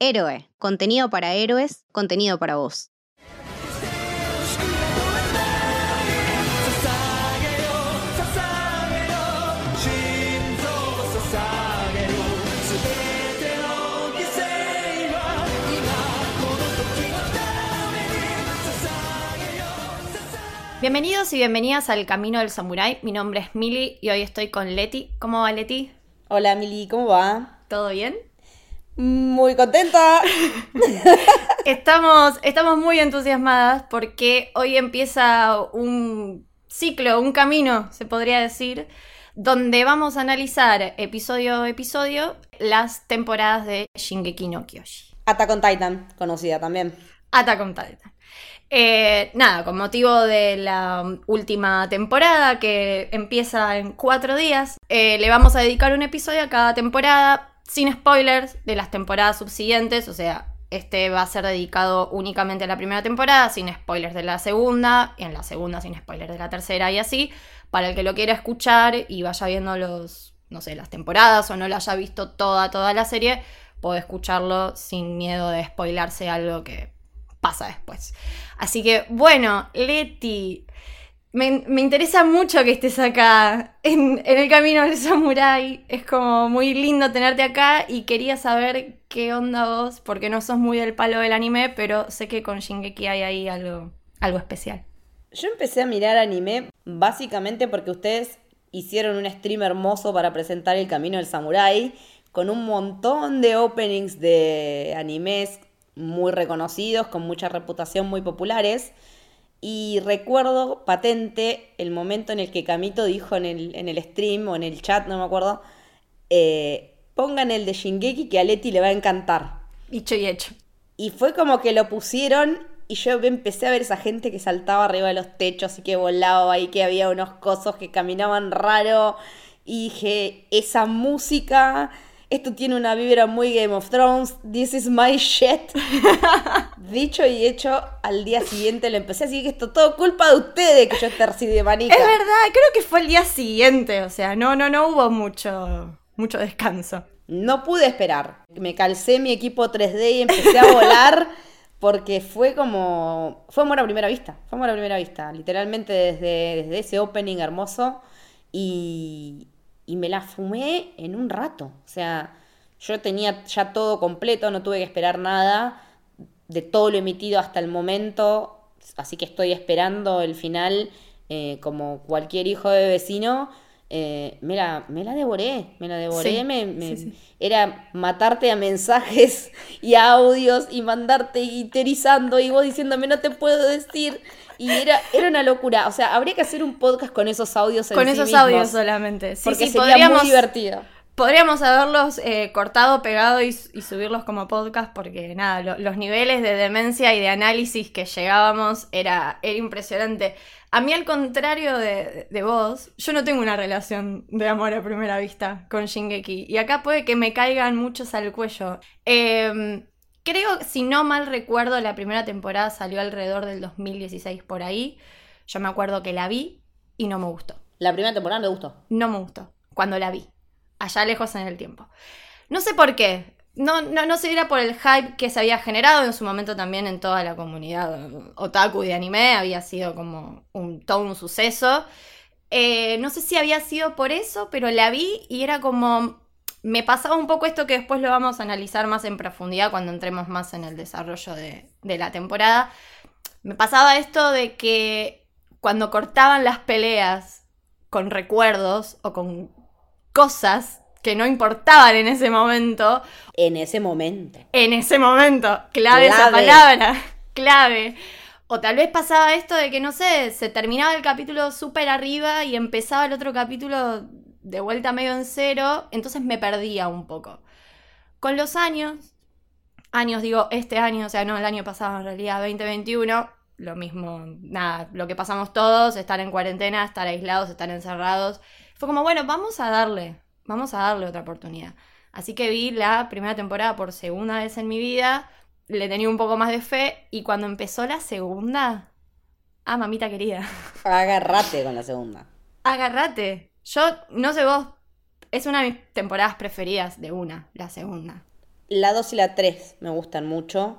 Héroe, contenido para héroes, contenido para vos. Bienvenidos y bienvenidas al Camino del Samurái. Mi nombre es Mili y hoy estoy con Leti. ¿Cómo va Leti? Hola Mili, ¿cómo va? ¿Todo bien? Muy contenta. estamos, estamos muy entusiasmadas porque hoy empieza un ciclo, un camino, se podría decir, donde vamos a analizar episodio a episodio las temporadas de Shingeki no Kyoshi. Attack on Titan, conocida también. Attack on Titan. Eh, nada, con motivo de la última temporada que empieza en cuatro días, eh, le vamos a dedicar un episodio a cada temporada, sin spoilers de las temporadas subsiguientes, o sea, este va a ser dedicado únicamente a la primera temporada, sin spoilers de la segunda, y en la segunda sin spoilers de la tercera y así, para el que lo quiera escuchar y vaya viendo los, no sé, las temporadas o no lo haya visto toda, toda la serie, puede escucharlo sin miedo de spoilarse algo que pasa después. Así que, bueno, Leti, me, interesa mucho que estés acá en, el camino del samurái. Es como muy lindo tenerte acá y quería saber qué onda vos, porque no sos muy del palo del anime, pero sé que con Shingeki hay ahí algo, algo especial. Yo empecé a mirar anime básicamente porque ustedes hicieron un stream hermoso para presentar el camino del samurái con un montón de openings de animes muy reconocidos, con mucha reputación, muy populares. Y recuerdo patente el momento en el que Camito dijo en el, en el stream o en el chat, no me acuerdo, eh, pongan el de Shingeki que a Leti le va a encantar. Dicho y hecho. Y fue como que lo pusieron y yo empecé a ver esa gente que saltaba arriba de los techos y que volaba y que había unos cosos que caminaban raro. Y dije, esa música esto tiene una vibra muy Game of Thrones, this is my shit. Dicho y hecho, al día siguiente le empecé a decir que esto todo culpa de ustedes que yo esté así de. Es verdad, creo que fue el día siguiente, o sea, no, no, no hubo mucho, mucho descanso. No pude esperar. Me calcé mi equipo 3D y empecé a volar porque fue como. Fue amor a primera vista. Fue amor a primera vista. Literalmente desde, desde ese opening hermoso. Y, y me la fumé en un rato. O sea, yo tenía ya todo completo, no tuve que esperar nada de todo lo emitido hasta el momento, así que estoy esperando el final eh, como cualquier hijo de vecino. Eh, me, la, me la devoré, me la devoré, me, era matarte a mensajes y a audios y mandarte iterizando y vos diciéndome no te puedo decir y era, era una locura. O sea, habría que hacer un podcast con esos audios. con esos audios solamente. Sí, porque sería muy divertido. Podríamos haberlos eh, cortado, pegado y, subirlos como podcast porque nada, los niveles de demencia y de análisis que llegábamos era, era impresionante. A mí al contrario de, de, vos, yo no tengo una relación de amor a primera vista con Shingeki y acá puede que me caigan muchos al cuello. Eh, Creo, si no mal recuerdo, la primera temporada salió alrededor del 2016 por ahí. Yo me acuerdo que la vi y no me gustó. ¿La primera temporada me gustó? No me gustó, cuando la vi. Allá lejos en el tiempo. No sé por qué. No, no, no si era por el hype que se había generado en su momento también en toda la comunidad otaku de anime. Había sido como todo un suceso. Eh, no sé si había sido por eso, pero la vi y era como me pasaba un poco esto que después lo vamos a analizar más en profundidad cuando entremos más en el desarrollo de, la temporada. Me pasaba esto de que cuando cortaban las peleas con recuerdos o con cosas que no importaban en ese momento. En ese momento. En ese momento. Clave, esa palabra. Clave. O tal vez pasaba esto de que, no sé, se terminaba el capítulo súper arriba y empezaba el otro capítulo de vuelta medio en cero, entonces me perdía un poco. Con los años, años digo, este año, o sea, no el año pasado, en realidad 2021, lo mismo, nada, lo que pasamos todos, estar en cuarentena, estar aislados, estar encerrados. Fue como, bueno, vamos a darle, vamos a darle otra oportunidad. Así que vi la primera temporada por segunda vez en mi vida, le tenía un poco más de fe y cuando empezó la segunda, ah, mamita querida. Agarrate con la segunda. Agarrate. Yo, no sé vos, es una de mis temporadas preferidas de una, la segunda. La 2 y la 3 me gustan mucho.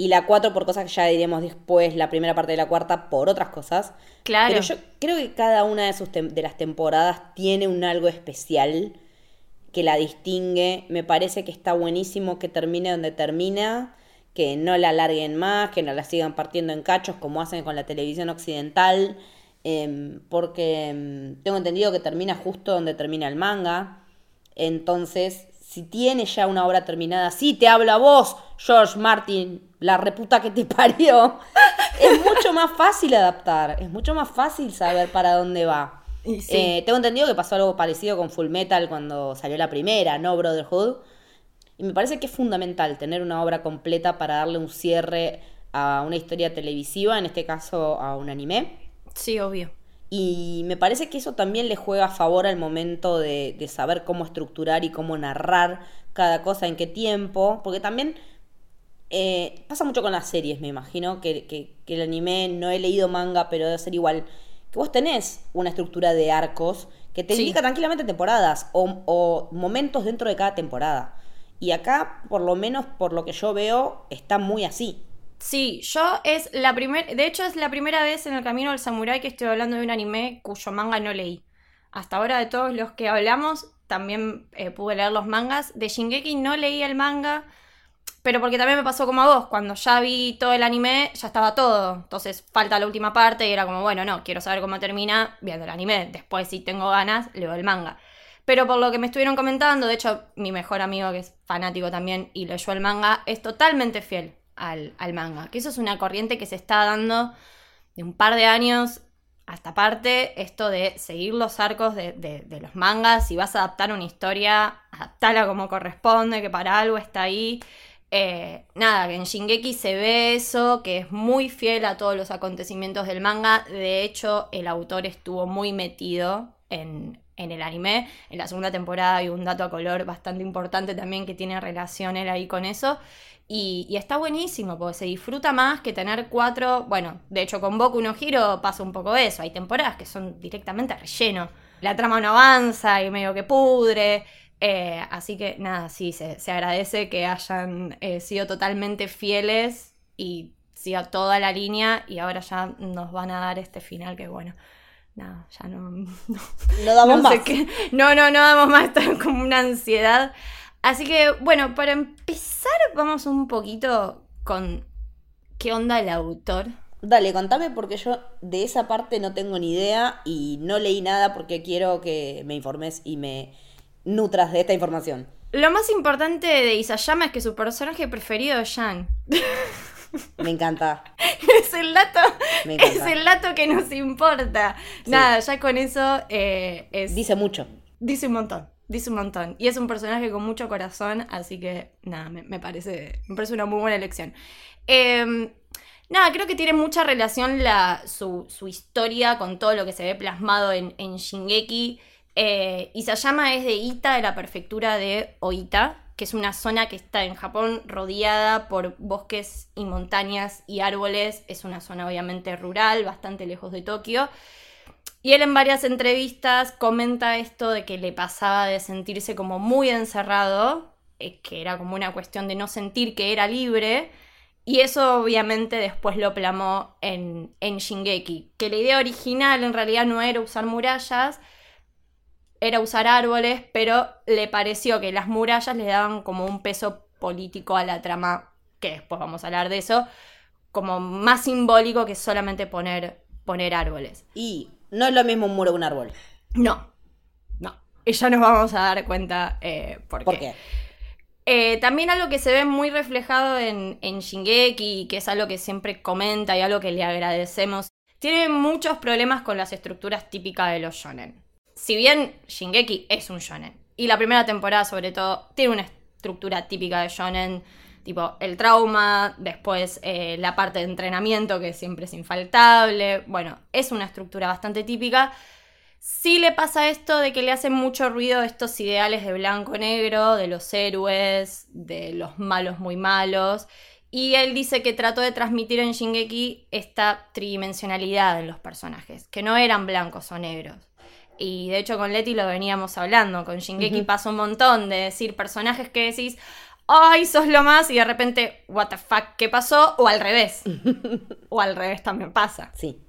Y la 4 por cosas que ya diremos después, la primera parte de la cuarta por otras cosas. Claro. Pero yo creo que cada una de, sus de las temporadas tiene un algo especial que la distingue. Me parece que está buenísimo que termine donde termina, que no la alarguen más, que no la sigan partiendo en cachos como hacen con la televisión occidental, em, porque em, tengo entendido que termina justo donde termina el manga. Entonces, si tiene ya una obra terminada, sí te hablo a vos, George Martin, la reputa que te parió. es mucho más fácil adaptar, es mucho más fácil saber para dónde va. Sí. Eh, tengo entendido que pasó algo parecido con Full Metal cuando salió la primera, ¿no? Brotherhood. Y me parece que es fundamental tener una obra completa para darle un cierre a una historia televisiva, en este caso a un anime. Sí, obvio. Y me parece que eso también le juega a favor al momento de, de saber cómo estructurar y cómo narrar cada cosa en qué tiempo. Porque también eh, pasa mucho con las series, me imagino, que, que- que el anime, no he leído manga, pero debe ser igual. Que vos tenés una estructura de arcos que te Sí. indica tranquilamente temporadas o, o momentos dentro de cada temporada. Y acá, por lo menos por lo que yo veo, está muy así. Sí, yo es la primera, de hecho es la primera vez en el camino del samurái que estoy hablando de un anime cuyo manga no leí. Hasta ahora de todos los que hablamos, también eh, pude leer los mangas. De Shingeki no leí el manga, pero porque también me pasó como a vos, cuando ya vi todo el anime, ya estaba todo. Entonces falta la última parte y era como, bueno, no, quiero saber cómo termina viendo el anime. Después, si tengo ganas, leo el manga. Pero por lo que me estuvieron comentando, de hecho, mi mejor amigo, que es fanático también y leyó el manga, es totalmente fiel al, manga. Que eso es una corriente que se está dando de un par de años hasta parte, esto de seguir los arcos de los mangas. Si vas a adaptar una historia, adaptala como corresponde, que para algo está ahí. Eh, nada, que en Shingeki se ve eso, que es muy fiel a todos los acontecimientos del manga. De hecho, el autor estuvo muy metido en, en el anime. En la segunda temporada hay un dato a color bastante importante también que tiene relación él ahí con eso. Y, está buenísimo, porque se disfruta más que tener cuatro. Bueno, de hecho, con Boku no Hero pasa un poco eso. Hay temporadas que son directamente relleno. La trama no avanza y medio que pudre. Eh, así que nada, sí, se, se agradece que hayan eh, sido totalmente fieles y siga toda la línea. Y ahora ya nos van a dar este final que, bueno, nada, ya no. no No damos no más. sé qué- No, no, no damos más, está como una ansiedad. Así que, bueno, para empezar, vamos un poquito con qué onda el autor. Dale, contame porque yo de esa parte no tengo ni idea y no leí nada porque quiero que me informes y me nutras de esta información. Lo más importante de Isayama es que su personaje preferido es Jan. Me encanta. es el dato, es el dato que nos importa. Sí. Nada, ya con eso eh, es, Dice mucho. dice un montón. Dice un montón. Y es un personaje con mucho corazón, así que nada, me, me parece, me parece una muy buena elección. Eh, nada, creo que tiene mucha relación la, su, su historia con todo lo que se ve plasmado en, en Shingeki. Eh, Isayama es de Ita, de la prefectura de Oita, que es una zona que está en Japón rodeada por bosques y montañas y árboles. Es una zona obviamente rural, bastante lejos de Tokio. Y él en varias entrevistas comenta esto de que le pasaba de sentirse como muy encerrado, eh, que era como una cuestión de no sentir que era libre. Y eso obviamente después lo plamó en, en Shingeki, que la idea original en realidad no era usar murallas, era usar árboles, pero le pareció que las murallas le daban como un peso político a la trama, que después vamos a hablar de eso, como más simbólico que solamente poner, poner árboles. Y no es lo mismo un muro que un árbol. No, no. Y ya nos vamos a dar cuenta eh, por, ¿Por qué. qué? Eh, también algo que se ve muy reflejado en, en Shingeki, que es algo que siempre comenta y algo que le agradecemos, tiene muchos problemas con las estructuras típicas de los shonen. Si bien Shingeki es un shonen, y la primera temporada sobre todo tiene una estructura típica de shonen, tipo el trauma, después eh, la parte de entrenamiento que siempre es infaltable, bueno, es una estructura bastante típica. Sí le pasa esto de que le hacen mucho ruido estos ideales de blanco-negro, de los héroes, de los malos muy malos. Y él dice que trató de transmitir en Shingeki esta tridimensionalidad en los personajes, que no eran blancos o negros. Y de hecho con Leti lo veníamos hablando, con Shingeki Ujú. pasa un montón de decir personajes que decís, ay, sos lo más, y de repente, what the fuck, ¿qué pasó? O al revés. o al revés también pasa. Sí.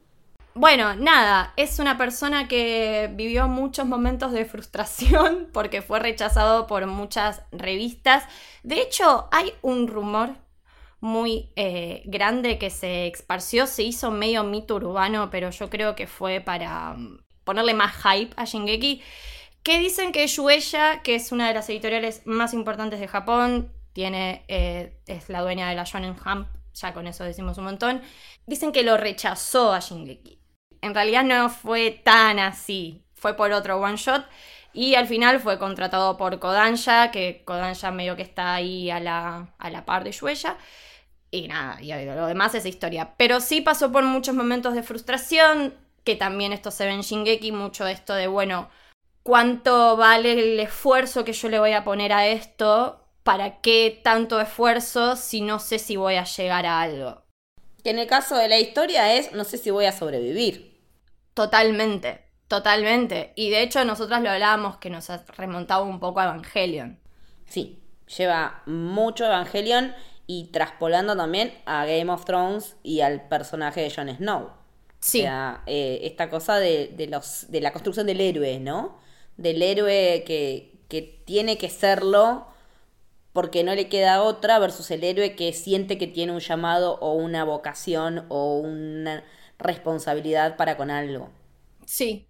Bueno, nada, es una persona que vivió muchos momentos de frustración porque fue rechazado por muchas revistas. De hecho, hay un rumor muy eh, grande que se esparció, se hizo medio mito urbano, pero yo creo que fue para mm, ponerle más hype a Shingeki, que dicen que Shueisha, que es una de las editoriales más importantes de Japón, tiene, eh, es la dueña de la Shonen Jump, ya con eso decimos un montón, dicen que lo rechazó a Shingeki. En realidad no fue tan así, fue por otro one shot. Y al final fue contratado por Kodansha, que Kodansha medio que está ahí a la, a la par de Shueisha. Y nada, y lo demás es historia. Pero sí pasó por muchos momentos de frustración, que también esto se ve en Shingeki, mucho esto de, bueno, ¿cuánto vale el esfuerzo que yo le voy a poner a esto? ¿Para qué tanto esfuerzo si no sé si voy a llegar a algo? Que en el caso de la historia es, no sé si voy a sobrevivir. Totalmente, totalmente. Y de hecho nosotras lo hablábamos que nos ha remontado un poco a Evangelion. Sí, lleva mucho Evangelion y traspolando también a Game of Thrones y al personaje de Jon Snow. Sí. O sea, eh, esta cosa de, los, de la construcción del héroe, ¿no? Del héroe que, que tiene que serlo porque no le queda otra versus el héroe que siente que tiene un llamado o una vocación o una responsabilidad para con algo. Sí.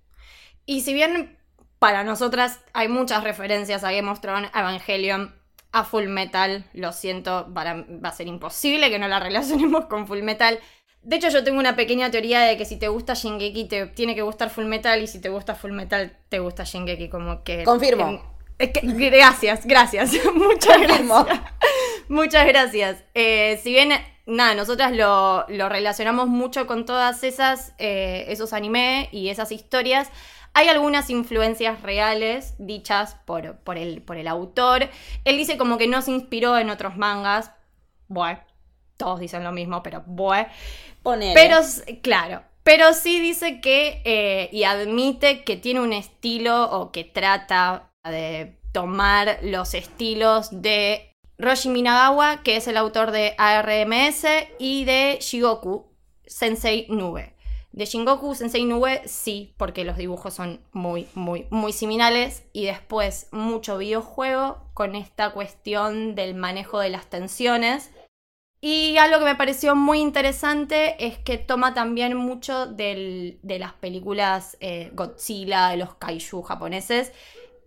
Y si bien para nosotras hay muchas referencias a Game of Thrones, a Evangelion, a Full Metal. Lo siento, va a ser imposible que no la relacionemos con Full Metal. De hecho, yo tengo una pequeña teoría de que si te gusta Shingeki, te tiene que gustar Full Metal, y si te gusta Full Metal, te gusta Shingeki, como que... Confirmo. gracias, gracias. Muchas gracias. Muchas gracias. Eh, si bien, nada, nosotras lo, relacionamos mucho con todas esas, eh, esos anime y esas historias, hay algunas influencias reales dichas por, por, el, por el autor. Él dice como que no se inspiró en otros mangas. Bueno, todos dicen lo mismo, pero bueno. Pero, claro, pero sí dice que, eh, y admite que tiene un estilo o que trata de tomar los estilos de Roshi Minagawa, que es el autor de ARMS, y de Shigoku Sensei Nube. De Shingoku Sensei Nube sí, porque los dibujos son muy, muy, muy similares. Y después mucho videojuego con esta cuestión del manejo de las tensiones. Y algo que me pareció muy interesante es que toma también mucho de las películas eh, Godzilla, de los kaiju japoneses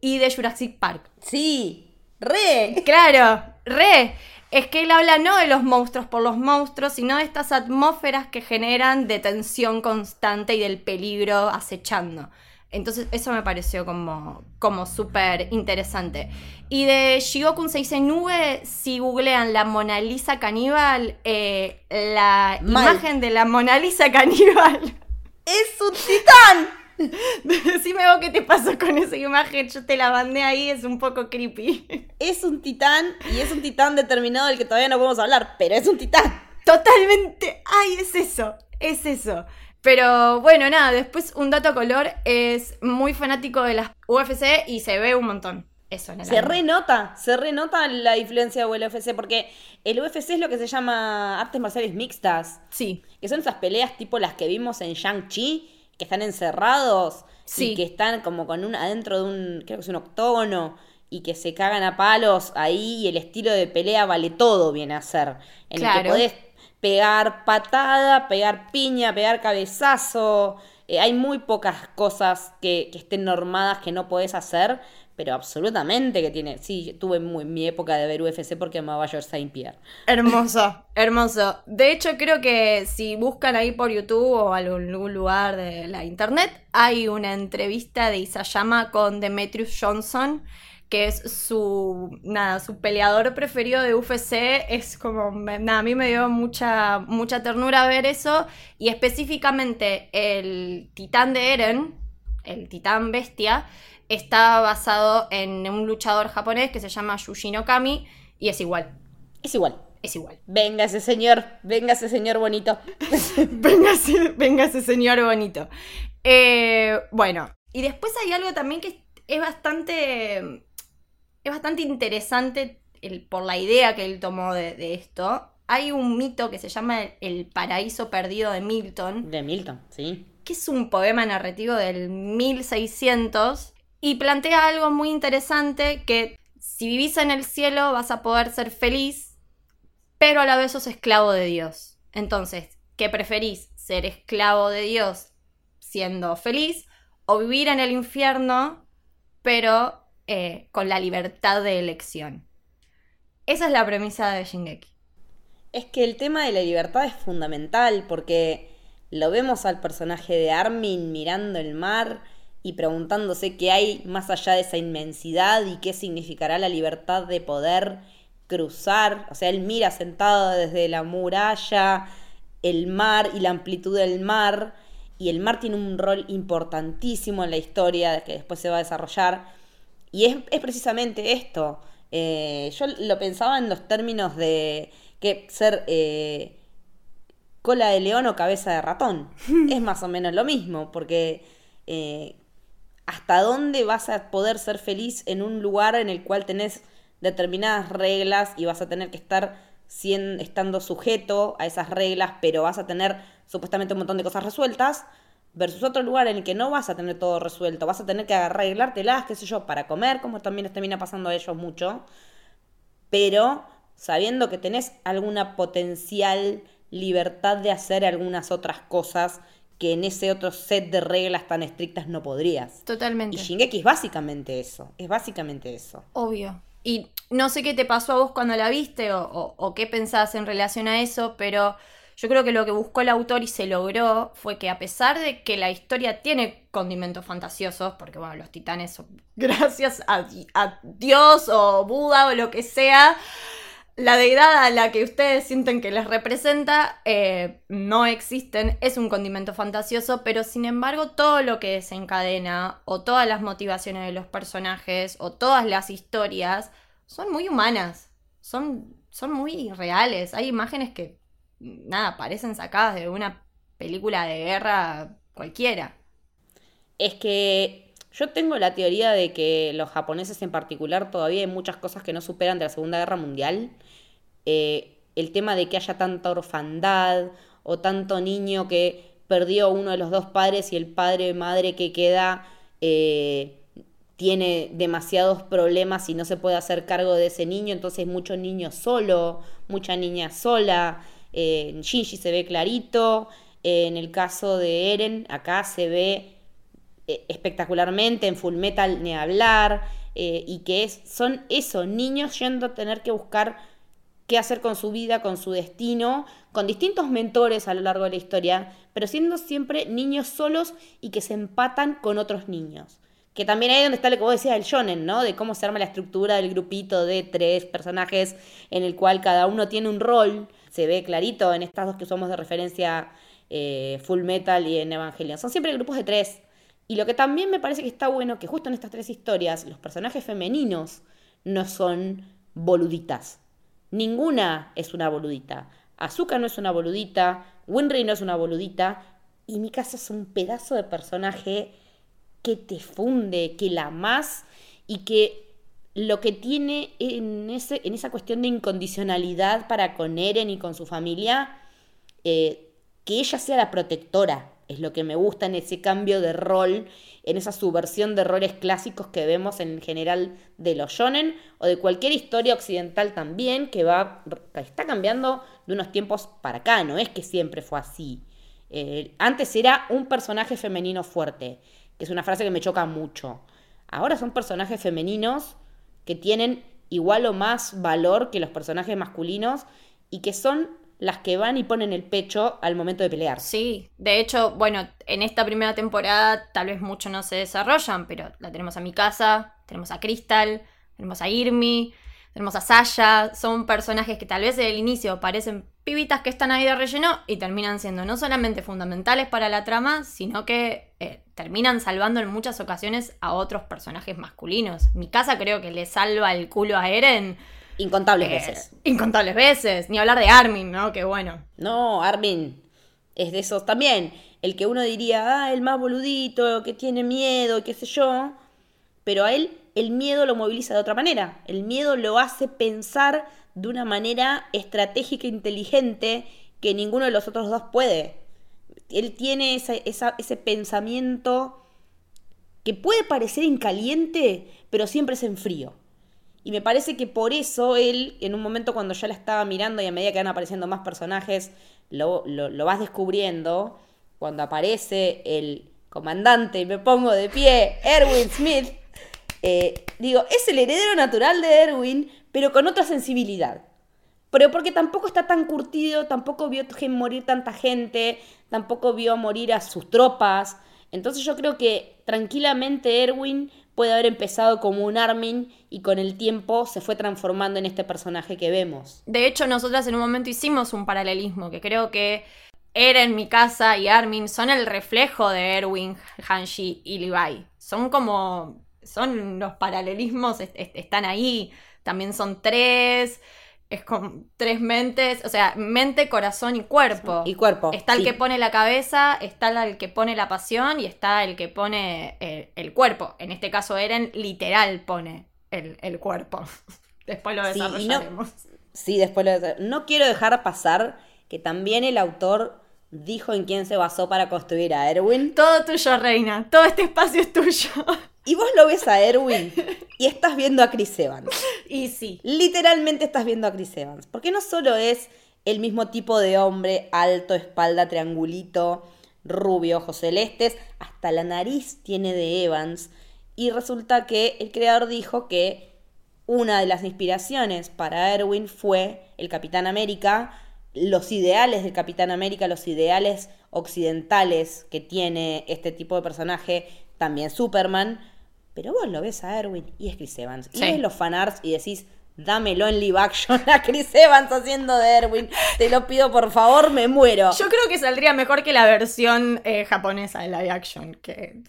y de Jurassic Park. Sí, re. Claro, re es que él habla no de los monstruos por los monstruos, sino de estas atmósferas que generan de tensión constante y del peligro acechando. Entonces eso me pareció como, como súper interesante. Y de Shigokun nube si googlean la Mona Lisa caníbal, eh, la imagen de la Mona Lisa caníbal... ¡Es un titán! Decime vos qué te pasó con esa imagen, yo te la mandé ahí, es un poco creepy. Es un titán y es un titán determinado del que todavía no podemos hablar, pero es un titán. Totalmente, ay, es eso, es eso. Pero bueno, nada, después un dato color es muy fanático de las UFC y se ve un montón. Eso en el se renota, se renota la influencia del UFC, porque el UFC es lo que se llama artes marciales mixtas. Sí. Que son esas peleas tipo las que vimos en Shang-Chi, que están encerrados y que están como con un adentro de un, creo que es un octógono y que se cagan a palos ahí y el estilo de pelea vale todo viene a ser. En el que podés pegar patada, pegar piña, pegar cabezazo. Eh, hay muy pocas cosas que, que, estén normadas que no podés hacer, pero absolutamente que tiene. Sí, tuve muy, mi época de ver UFC porque amaba George Saint Pierre. Hermoso, hermoso. De hecho, creo que si buscan ahí por YouTube o algún lugar de la internet, hay una entrevista de Isayama con Demetrius Johnson que es su, nada, su peleador preferido de UFC, es como, nada, a mí me dio mucha, mucha ternura ver eso, y específicamente el titán de Eren, el titán bestia, está basado en un luchador japonés que se llama Yujin Kami y es igual. Es igual. Es igual. Venga ese señor, venga ese señor bonito. venga, ese, señor bonito. Eh, bueno, y después hay algo también que es bastante, es bastante interesante el, por la idea que él tomó de, de esto, hay un mito que se llama El paraíso perdido de Milton, De Milton, sí. que es un poema narrativo del 1600 y plantea algo muy interesante que si vivís en el cielo vas a poder ser feliz, pero a la vez sos esclavo de Dios. Entonces, ¿qué preferís? ¿Ser esclavo de Dios siendo feliz o vivir en el infierno, pero eh, con la libertad de elección? Esa es la premisa de Shingeki. Es que el tema de la libertad es fundamental porque lo vemos al personaje de Armin mirando el mar y preguntándose qué hay más allá de esa inmensidad y qué significará la libertad de poder cruzar. O sea, él mira sentado desde la muralla, el mar y la amplitud del mar. Y el mar tiene un rol importantísimo en la historia que después se va a desarrollar. Y es, es precisamente esto. Eh, yo lo pensaba en los términos de que ser eh, cola de león o cabeza de ratón. es más o menos lo mismo, porque eh, hasta dónde vas a poder ser feliz en un lugar en el cual tenés determinadas reglas y vas a tener que estar siendo, estando sujeto a esas reglas, pero vas a tener supuestamente un montón de cosas resueltas, versus otro lugar en el que no vas a tener todo resuelto, vas a tener que arreglártelas, qué sé yo, para comer, como también les termina pasando a ellos mucho, pero sabiendo que tenés alguna potencial libertad de hacer algunas otras cosas que en ese otro set de reglas tan estrictas no podrías. Totalmente. Y Shingeki es básicamente eso, es básicamente eso. Obvio. Y no sé qué te pasó a vos cuando la viste o, o- o qué pensabas en relación a eso, pero yo creo que lo que buscó el autor y se logró fue que a pesar de que la historia tiene condimentos fantasiosos, porque bueno, los titanes son gracias a, di- a Dios o Buda o lo que sea, la deidad a la que ustedes sienten que les representa eh, no existen, es un condimento fantasioso, pero sin embargo todo lo que desencadena o todas las motivaciones de los personajes o todas las historias son muy humanas, son, son muy reales. Hay imágenes que, nada, parecen sacadas de una película de guerra cualquiera. Es que yo tengo la teoría de que los japoneses en particular todavía hay muchas cosas que no superan de la Segunda Guerra Mundial. Eh, el tema de que haya tanta orfandad o tanto niño que perdió uno de los dos padres y el padre madre que queda eh, tiene demasiados problemas y no se puede hacer cargo de ese niño, entonces mucho niño solo, mucha niña sola. Eh, Shinji se ve clarito, eh, en el caso de Eren acá se ve eh, espectacularmente, en Full Metal ni hablar, eh, y que es, son esos niños yendo a tener que buscar qué hacer con su vida, con su destino, con distintos mentores a lo largo de la historia, pero siendo siempre niños solos y que se empatan con otros niños. Que también ahí es donde está lo que vos decías del shonen, ¿no? De cómo se arma la estructura del grupito de tres personajes en el cual cada uno tiene un rol. Se ve clarito en estas dos que usamos de referencia eh, Full Metal y en Evangelion. Son siempre grupos de tres. Y lo que también me parece que está bueno, que justo en estas tres historias, los personajes femeninos no son boluditas. Ninguna es una boludita. Azuka no es una boludita, Winry no es una boludita, y Mikasa es un pedazo de personaje que te funde, que la amás y que lo que tiene en, ese, en esa cuestión de incondicionalidad para con Eren y con su familia, eh, que ella sea la protectora, es lo que me gusta en ese cambio de rol, en esa subversión de roles clásicos que vemos en general de los shonen o de cualquier historia occidental también, que va está cambiando de unos tiempos para acá, no es que siempre fue así. Eh, antes era un personaje femenino fuerte, que es una frase que me choca mucho. Ahora son personajes femeninos que tienen igual o más valor que los personajes masculinos y que son las que van y ponen el pecho al momento de pelear. Sí, de hecho, bueno, en esta primera temporada tal vez mucho no se desarrollan, pero la tenemos a Mikasa, tenemos a Crystal, tenemos a Irmi, tenemos a Sasha, son personajes que tal vez desde el inicio parecen pibitas que están ahí de relleno y terminan siendo no solamente fundamentales para la trama, sino que eh, terminan salvando en muchas ocasiones a otros personajes masculinos. Mikasa creo que le salva el culo a Eren Incontables eh, veces. incontables veces, ni hablar de Armin, ¿no? Que bueno. No, Armin es de esos también. El que uno diría, ah, el más boludito, que tiene miedo, qué sé yo. Pero a él el miedo lo moviliza de otra manera. El miedo lo hace pensar de una manera estratégica e inteligente que ninguno de los otros dos puede. Él tiene ese pensamiento que puede parecer en caliente, pero siempre es en frío. Y me parece que por eso él, en un momento cuando ya la estaba mirando y a medida que van apareciendo más personajes, lo, vas descubriendo, cuando aparece el comandante y me pongo de pie, Erwin Smith, eh, digo, es el heredero natural de Erwin, pero con otra sensibilidad. Pero porque tampoco está tan curtido, tampoco vio morir tanta gente, tampoco vio morir a sus tropas. Entonces yo creo que tranquilamente Erwin puede haber empezado como un Armin y con el tiempo se fue transformando en este personaje que vemos. De hecho, nosotras en un momento hicimos un paralelismo que creo que Eren, Mikasa y Armin son el reflejo de Erwin, Hanshi y Levi. Son como. Son los paralelismos, están ahí. También son tres. Es con tres mentes. O sea, mente, corazón y cuerpo. Y cuerpo. Está el que pone la cabeza, está el que pone la pasión y está el que pone el, el cuerpo. En este caso, Eren literal pone el, el cuerpo. después lo desarrollaremos. Sí, después lo No quiero dejar pasar que también el autor dijo en quién se basó para construir a Erwin. Todo tuyo, reina. Todo este espacio es tuyo. Y vos lo ves a Erwin y estás viendo a Chris Evans. Y sí. Literalmente estás viendo a Chris Evans. Porque no solo es el mismo tipo de hombre, alto, espalda, triangulito, rubio, ojos celestes, hasta la nariz tiene de Evans. Y resulta que el creador dijo que una de las inspiraciones para Erwin fue el Capitán América los ideales del Capitán América, los ideales occidentales que tiene este tipo de personaje, también Superman, pero vos lo ves a Erwin y es Chris Evans. Y ves los fanarts y decís, dámelo en live action a Chris Evans haciendo de Erwin. Te lo pido por favor, me muero. Yo creo que saldría mejor que la versión eh, japonesa de live action. Que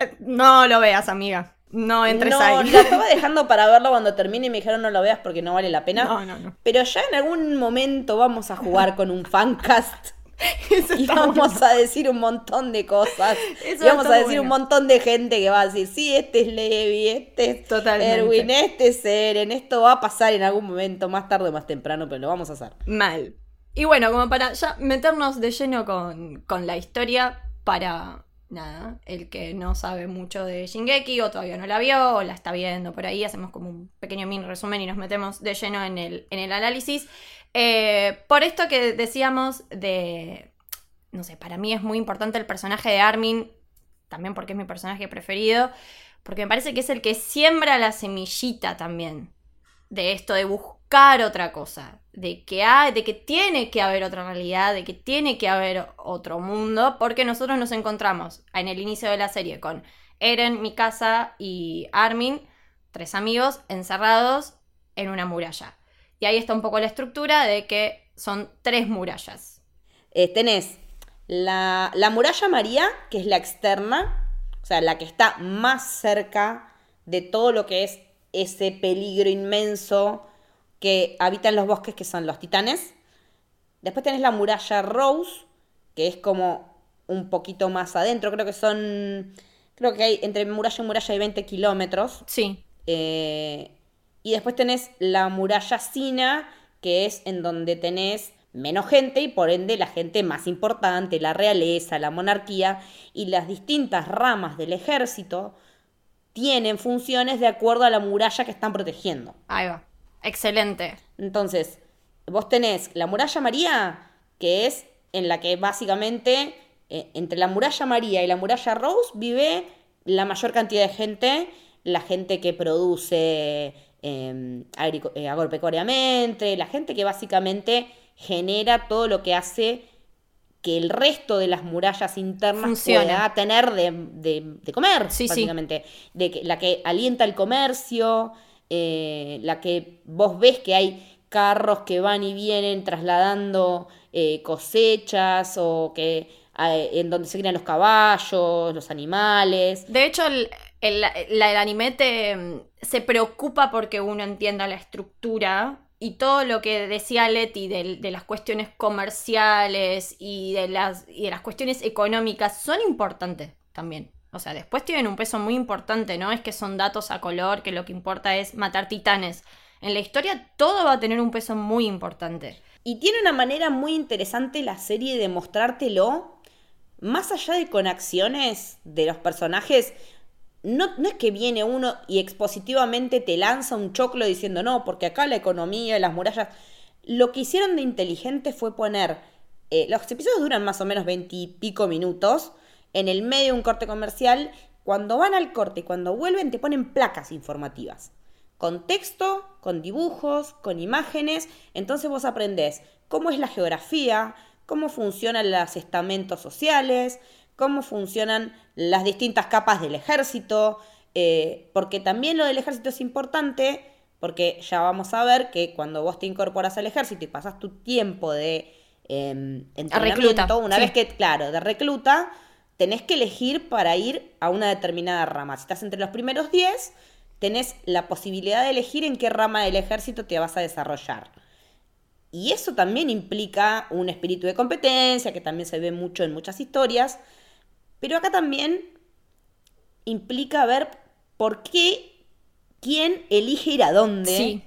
eh, no lo veas, amiga. No entres no, ahí. La estaba dejando para verlo cuando termine y me dijeron no lo veas porque no vale la pena. No, no, no. Pero ya en algún momento vamos a jugar con un fancast. y vamos a decir un montón de cosas. y vamos a decir un montón de gente que va a decir, sí, este es Levi, este es Erwin, este es Eren, esto va a pasar en algún momento, más tarde o más temprano, pero lo vamos a hacer. Mal. Y bueno, como para ya meternos de lleno con, con la historia, para nada, el que no sabe mucho de Shingeki o todavía no la vio o la está viendo por ahí, hacemos como un pequeño mini resumen y nos metemos de lleno en el, en el análisis. Eh, por esto que decíamos de, no sé, para mí es muy importante el personaje de Armin, también porque es mi personaje preferido, porque me parece que es el que siembra la semillita también de esto de buscar otra cosa, de que, hay, de que tiene que haber otra realidad, de que tiene que haber otro mundo, porque nosotros nos encontramos en el inicio de la serie con Eren, Mikasa y Armin, tres amigos encerrados en una muralla. Y ahí está un poco la estructura de que son tres murallas. Eh, tenés la, la muralla María, que es la externa, o sea, la que está más cerca de todo lo que es ese peligro inmenso que habitan los bosques, que son los titanes. Después tenés la muralla Rose, que es como un poquito más adentro. Creo que son. Creo que hay entre muralla y muralla hay 20 kilómetros. Sí. Eh, y después tenés la muralla Sina, que es en donde tenés menos gente y por ende la gente más importante, la realeza, la monarquía y las distintas ramas del ejército tienen funciones de acuerdo a la muralla que están protegiendo. Ahí va. Excelente. Entonces, vos tenés la muralla María, que es en la que básicamente eh, entre la muralla María y la muralla Rose vive la mayor cantidad de gente, la gente que produce em, eh, agropecuariamente, la gente que básicamente genera todo lo que hace que el resto de las murallas internas pueda tener de, comer, básicamente. De que, la que alienta el comercio, eh, la que vos ves que hay carros que van y vienen trasladando eh, cosechas o que en donde se crían los caballos, los animales. De hecho, el, el, anime se preocupa porque uno entienda la estructura y todo lo que decía Leti de, las cuestiones comerciales y de las, y de las cuestiones económicas son importantes también. O sea, después tienen un peso muy importante, ¿no? Es que son datos a color, que lo que importa es matar titanes. En la historia todo va a tener un peso muy importante. Y tiene una manera muy interesante la serie de mostrártelo, más allá de con acciones de los personajes. No, no es que viene uno y expositivamente te lanza un choclo diciendo no, porque acá la economía y las murallas. Lo que hicieron de inteligente fue poner. eh, los episodios duran más o menos veintipico minutos. En el medio un corte comercial. Cuando van al corte y cuando vuelven te ponen placas informativas con texto, con dibujos, con imágenes. Entonces vos aprendés cómo es la geografía, cómo funcionan los estamentos sociales, cómo funcionan las distintas capas del ejército, eh, porque también lo del ejército es importante, porque ya vamos a ver que cuando vos te incorporas al ejército y pasas tu tiempo de eh, entrenamiento, recluta, una sí. vez que, claro, de recluta, tenés que elegir para ir a una determinada rama. Si estás entre los primeros 10, tenés la posibilidad de elegir en qué rama del ejército te vas a desarrollar. Y eso también implica un espíritu de competencia, que también se ve mucho en muchas historias, pero acá también implica ver por qué, quién elige ir a dónde. Sí.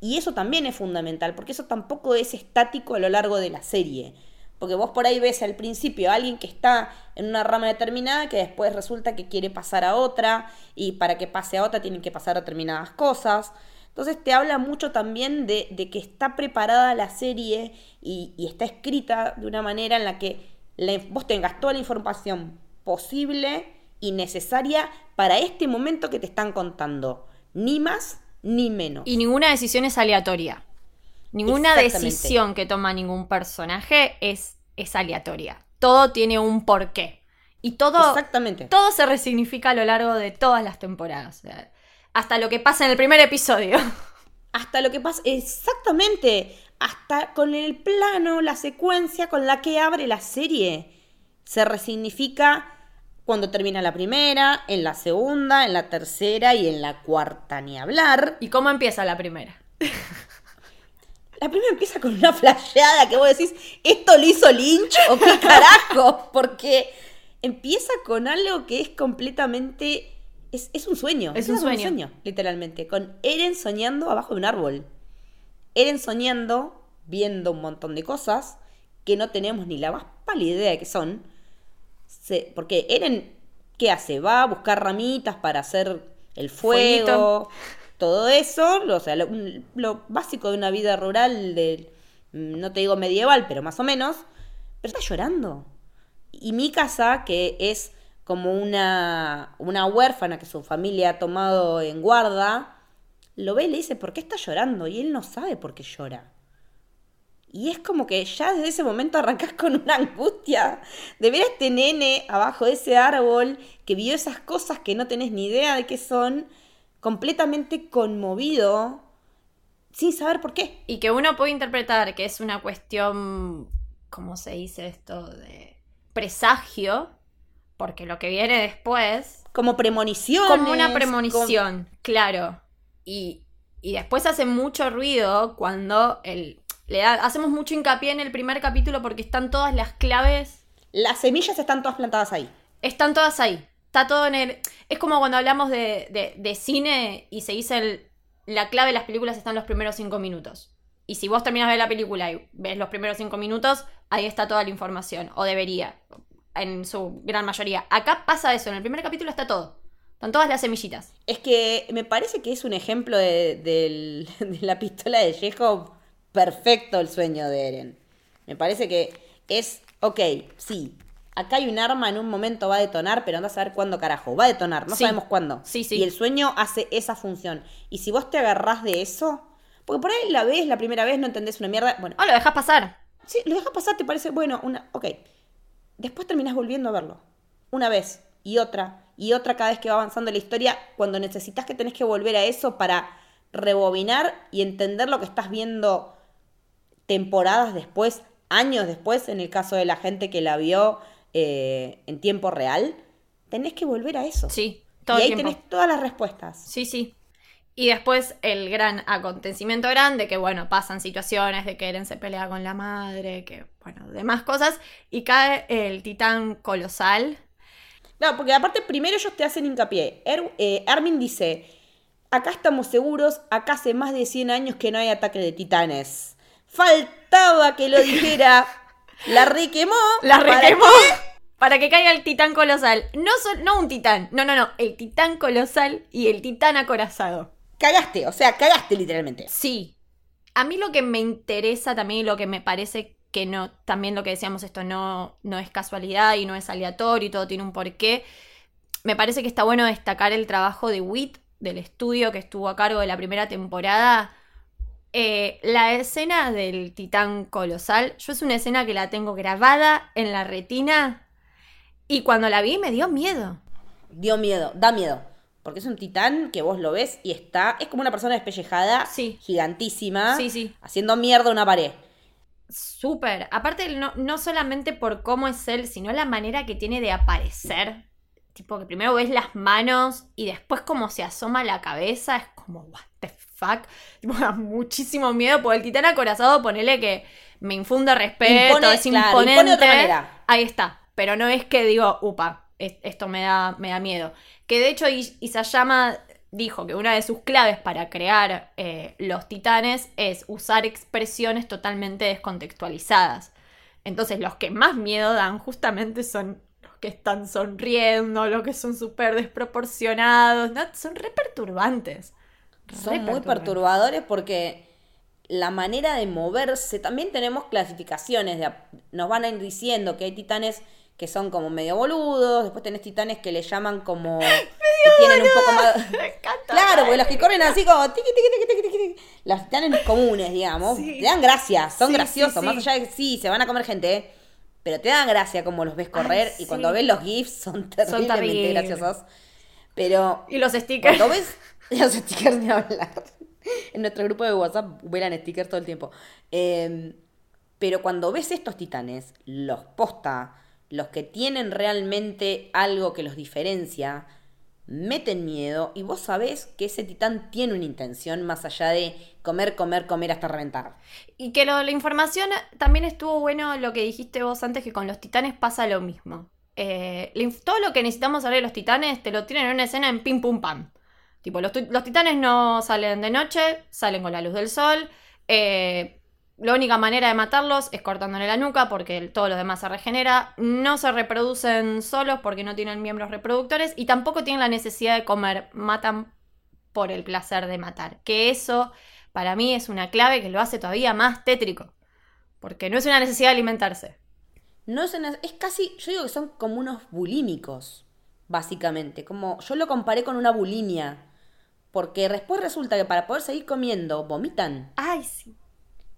Y eso también es fundamental, porque eso tampoco es estático a lo largo de la serie. Porque vos por ahí ves al principio a alguien que está en una rama determinada que después resulta que quiere pasar a otra y para que pase a otra tienen que pasar determinadas cosas. Entonces te habla mucho también de, de que está preparada la serie y, y está escrita de una manera en la que la- vos tengas toda la información posible y necesaria para este momento que te están contando. Ni más ni menos. Y ninguna decisión es aleatoria. Ninguna decisión que toma ningún personaje es, es aleatoria. Todo tiene un porqué. Y todo, Exactamente. todo se resignifica a lo largo de todas las temporadas. Hasta lo que pasa en el primer episodio. Hasta lo que pasa, exactamente, hasta con el plano, la secuencia con la que abre la serie, se resignifica cuando termina la primera, en la segunda, en la tercera y en la cuarta, ni hablar. ¿Y cómo empieza la primera? La primera empieza con una flasheada que vos decís, ¿esto lo hizo Lynch o qué carajo? Porque empieza con algo que es completamente... Es, es un sueño. Es un con sueño. literalmente. Con Eren soñando abajo de un árbol. Eren soñando, viendo un montón de cosas que no tenemos ni la más pálida idea de qué son. Se- porque Eren, ¿qué hace? Va a buscar ramitas para hacer el fuego, Fueguito. todo eso, lo- o sea, lo, lo básico de una vida rural, de, mm, no te digo medieval, pero más o menos, pero está llorando. Y mi casa, que es como una, una huérfana que su familia ha tomado en guarda, lo ve y le dice, ¿por qué está llorando? Y él no sabe por qué llora. Y es como que ya desde ese momento arrancás con una angustia de ver a este nene abajo de ese árbol que vio esas cosas que no tenés ni idea de qué son, completamente conmovido, sin saber por qué. Y que uno puede interpretar que es una cuestión, ¿cómo se dice esto? De presagio, porque lo que viene después, Como premonición. como una premonición, claro. Y, y después hace mucho ruido cuando el, le da- hacemos mucho hincapié en el primer capítulo porque están todas las claves, Las semillas están todas plantadas ahí. están todas ahí. Está todo en el... Es como cuando hablamos de, de- de cine y se dice el, la clave de las películas está en los primeros cinco minutos. Y si vos terminas de ver la película y ves los primeros cinco minutos, ahí está toda la información. O debería, en su gran mayoría. Acá pasa eso, en el primer capítulo está todo. Están todas las semillitas. Es que me parece que es un ejemplo de, la pistola de Chekhov perfecto el sueño de Eren. Me parece que es, ok, sí, acá hay un arma, en un momento va a detonar, pero anda a saber cuándo carajo. Va a detonar, no Sí. sabemos cuándo. Sí, sí. Y el sueño hace esa función. Y si vos te agarrás de eso, porque por ahí la ves la primera vez, no entendés una mierda. Bueno, Oh, lo dejas pasar. Sí, lo dejas pasar, te parece, bueno, una. Ok. Después terminás volviendo a verlo. Una vez y otra y otra cada vez que va avanzando la historia, cuando necesitas que tenés que volver a eso para rebobinar y entender lo que estás viendo temporadas después, años después, en el caso de la gente que la vio eh, en tiempo real, tenés que volver a eso. Sí, todo y ahí tenés todas las respuestas. Sí, sí. Y después el gran acontecimiento grande, que bueno, pasan situaciones de que Eren se pelea con la madre, que bueno, demás cosas, y cae el titán colosal. Claro, porque aparte primero ellos te hacen hincapié. Er- eh, Armin dice, acá estamos seguros, acá hace más de 100 años que no hay ataque de titanes. Faltaba que lo dijera. La requemó. La ¿para requemó para que caiga el titán colosal. No, son- no un titán, no, no, no. El titán colosal y el titán acorazado. Cagaste, o sea, cagaste literalmente. Sí. A mí lo que me interesa también y lo que me parece que no, también lo que decíamos, esto no, no es casualidad y no es aleatorio y todo tiene un porqué. Me parece que está bueno destacar el trabajo de WIT, del estudio que estuvo a cargo de la primera temporada. Eh, la escena del titán colosal, yo es una escena que la tengo grabada en la retina y cuando la vi me dio miedo. Dio miedo, da miedo. Porque es un titán que vos lo ves y está. Es como una persona despellejada, Sí. gigantísima, Sí, sí. haciendo mierda una pared. Súper. Aparte, no, no solamente por cómo es él, sino la manera que tiene de aparecer. Tipo, que primero ves las manos y después como se asoma la cabeza. Es como, what the fuck. Tipo, da muchísimo miedo. Porque el titán acorazado, ponele que me infunde respeto, Impone- es claro, imponente. impone de otra manera. Ahí está. Pero no es que digo, upa, es- esto me da, me da miedo. Que de hecho Is- Isayama dijo que una de sus claves para crear eh, los titanes es usar expresiones totalmente descontextualizadas. Entonces los que más miedo dan justamente son los que están sonriendo, los que son súper desproporcionados, ¿no? son re perturbantes. Son muy perturbadores porque la manera de moverse, también tenemos clasificaciones, de, nos van a ir diciendo que hay titanes que son como medio boludos, después tenés titanes que le llaman como... que tienen un poco más... Claro, porque los que corren así como tiqui, tiqui, tiqui, tiqui, los titanes comunes, digamos, Sí. te dan gracia, son Sí, graciosos, sí, más allá de que sí, se van a comer gente, pero te dan gracia como los ves correr Ay, y cuando ves los GIFs son terriblemente graciosos. Pero Y los stickers. cuando ves los stickers de hablar, en nuestro grupo de WhatsApp vuelan stickers todo el tiempo. Eh, pero cuando ves estos titanes, los posta, los que tienen realmente algo que los diferencia, meten miedo y vos sabés que ese titán tiene una intención más allá de comer, comer, comer hasta reventar. Y que la información también estuvo bueno lo que dijiste vos antes, que con los titanes pasa lo mismo. Eh, todo lo que necesitamos saber de los titanes te lo tienen en una escena en pim pum pam. Tipo, los, los titanes no salen de noche, salen con la luz del sol. eh, la única manera de matarlos es cortándole la nuca porque el- todo lo demás se regenera. No se reproducen solos porque no tienen miembros reproductores y tampoco tienen la necesidad de comer. Matan por el placer de matar. Que eso para mí es una clave que lo hace todavía más tétrico. Porque no es una necesidad de alimentarse. No es, una- es casi, yo digo que son como unos bulímicos, básicamente. Como yo lo comparé con una bulimia. Porque después resulta que para poder seguir comiendo, vomitan. Ay, sí.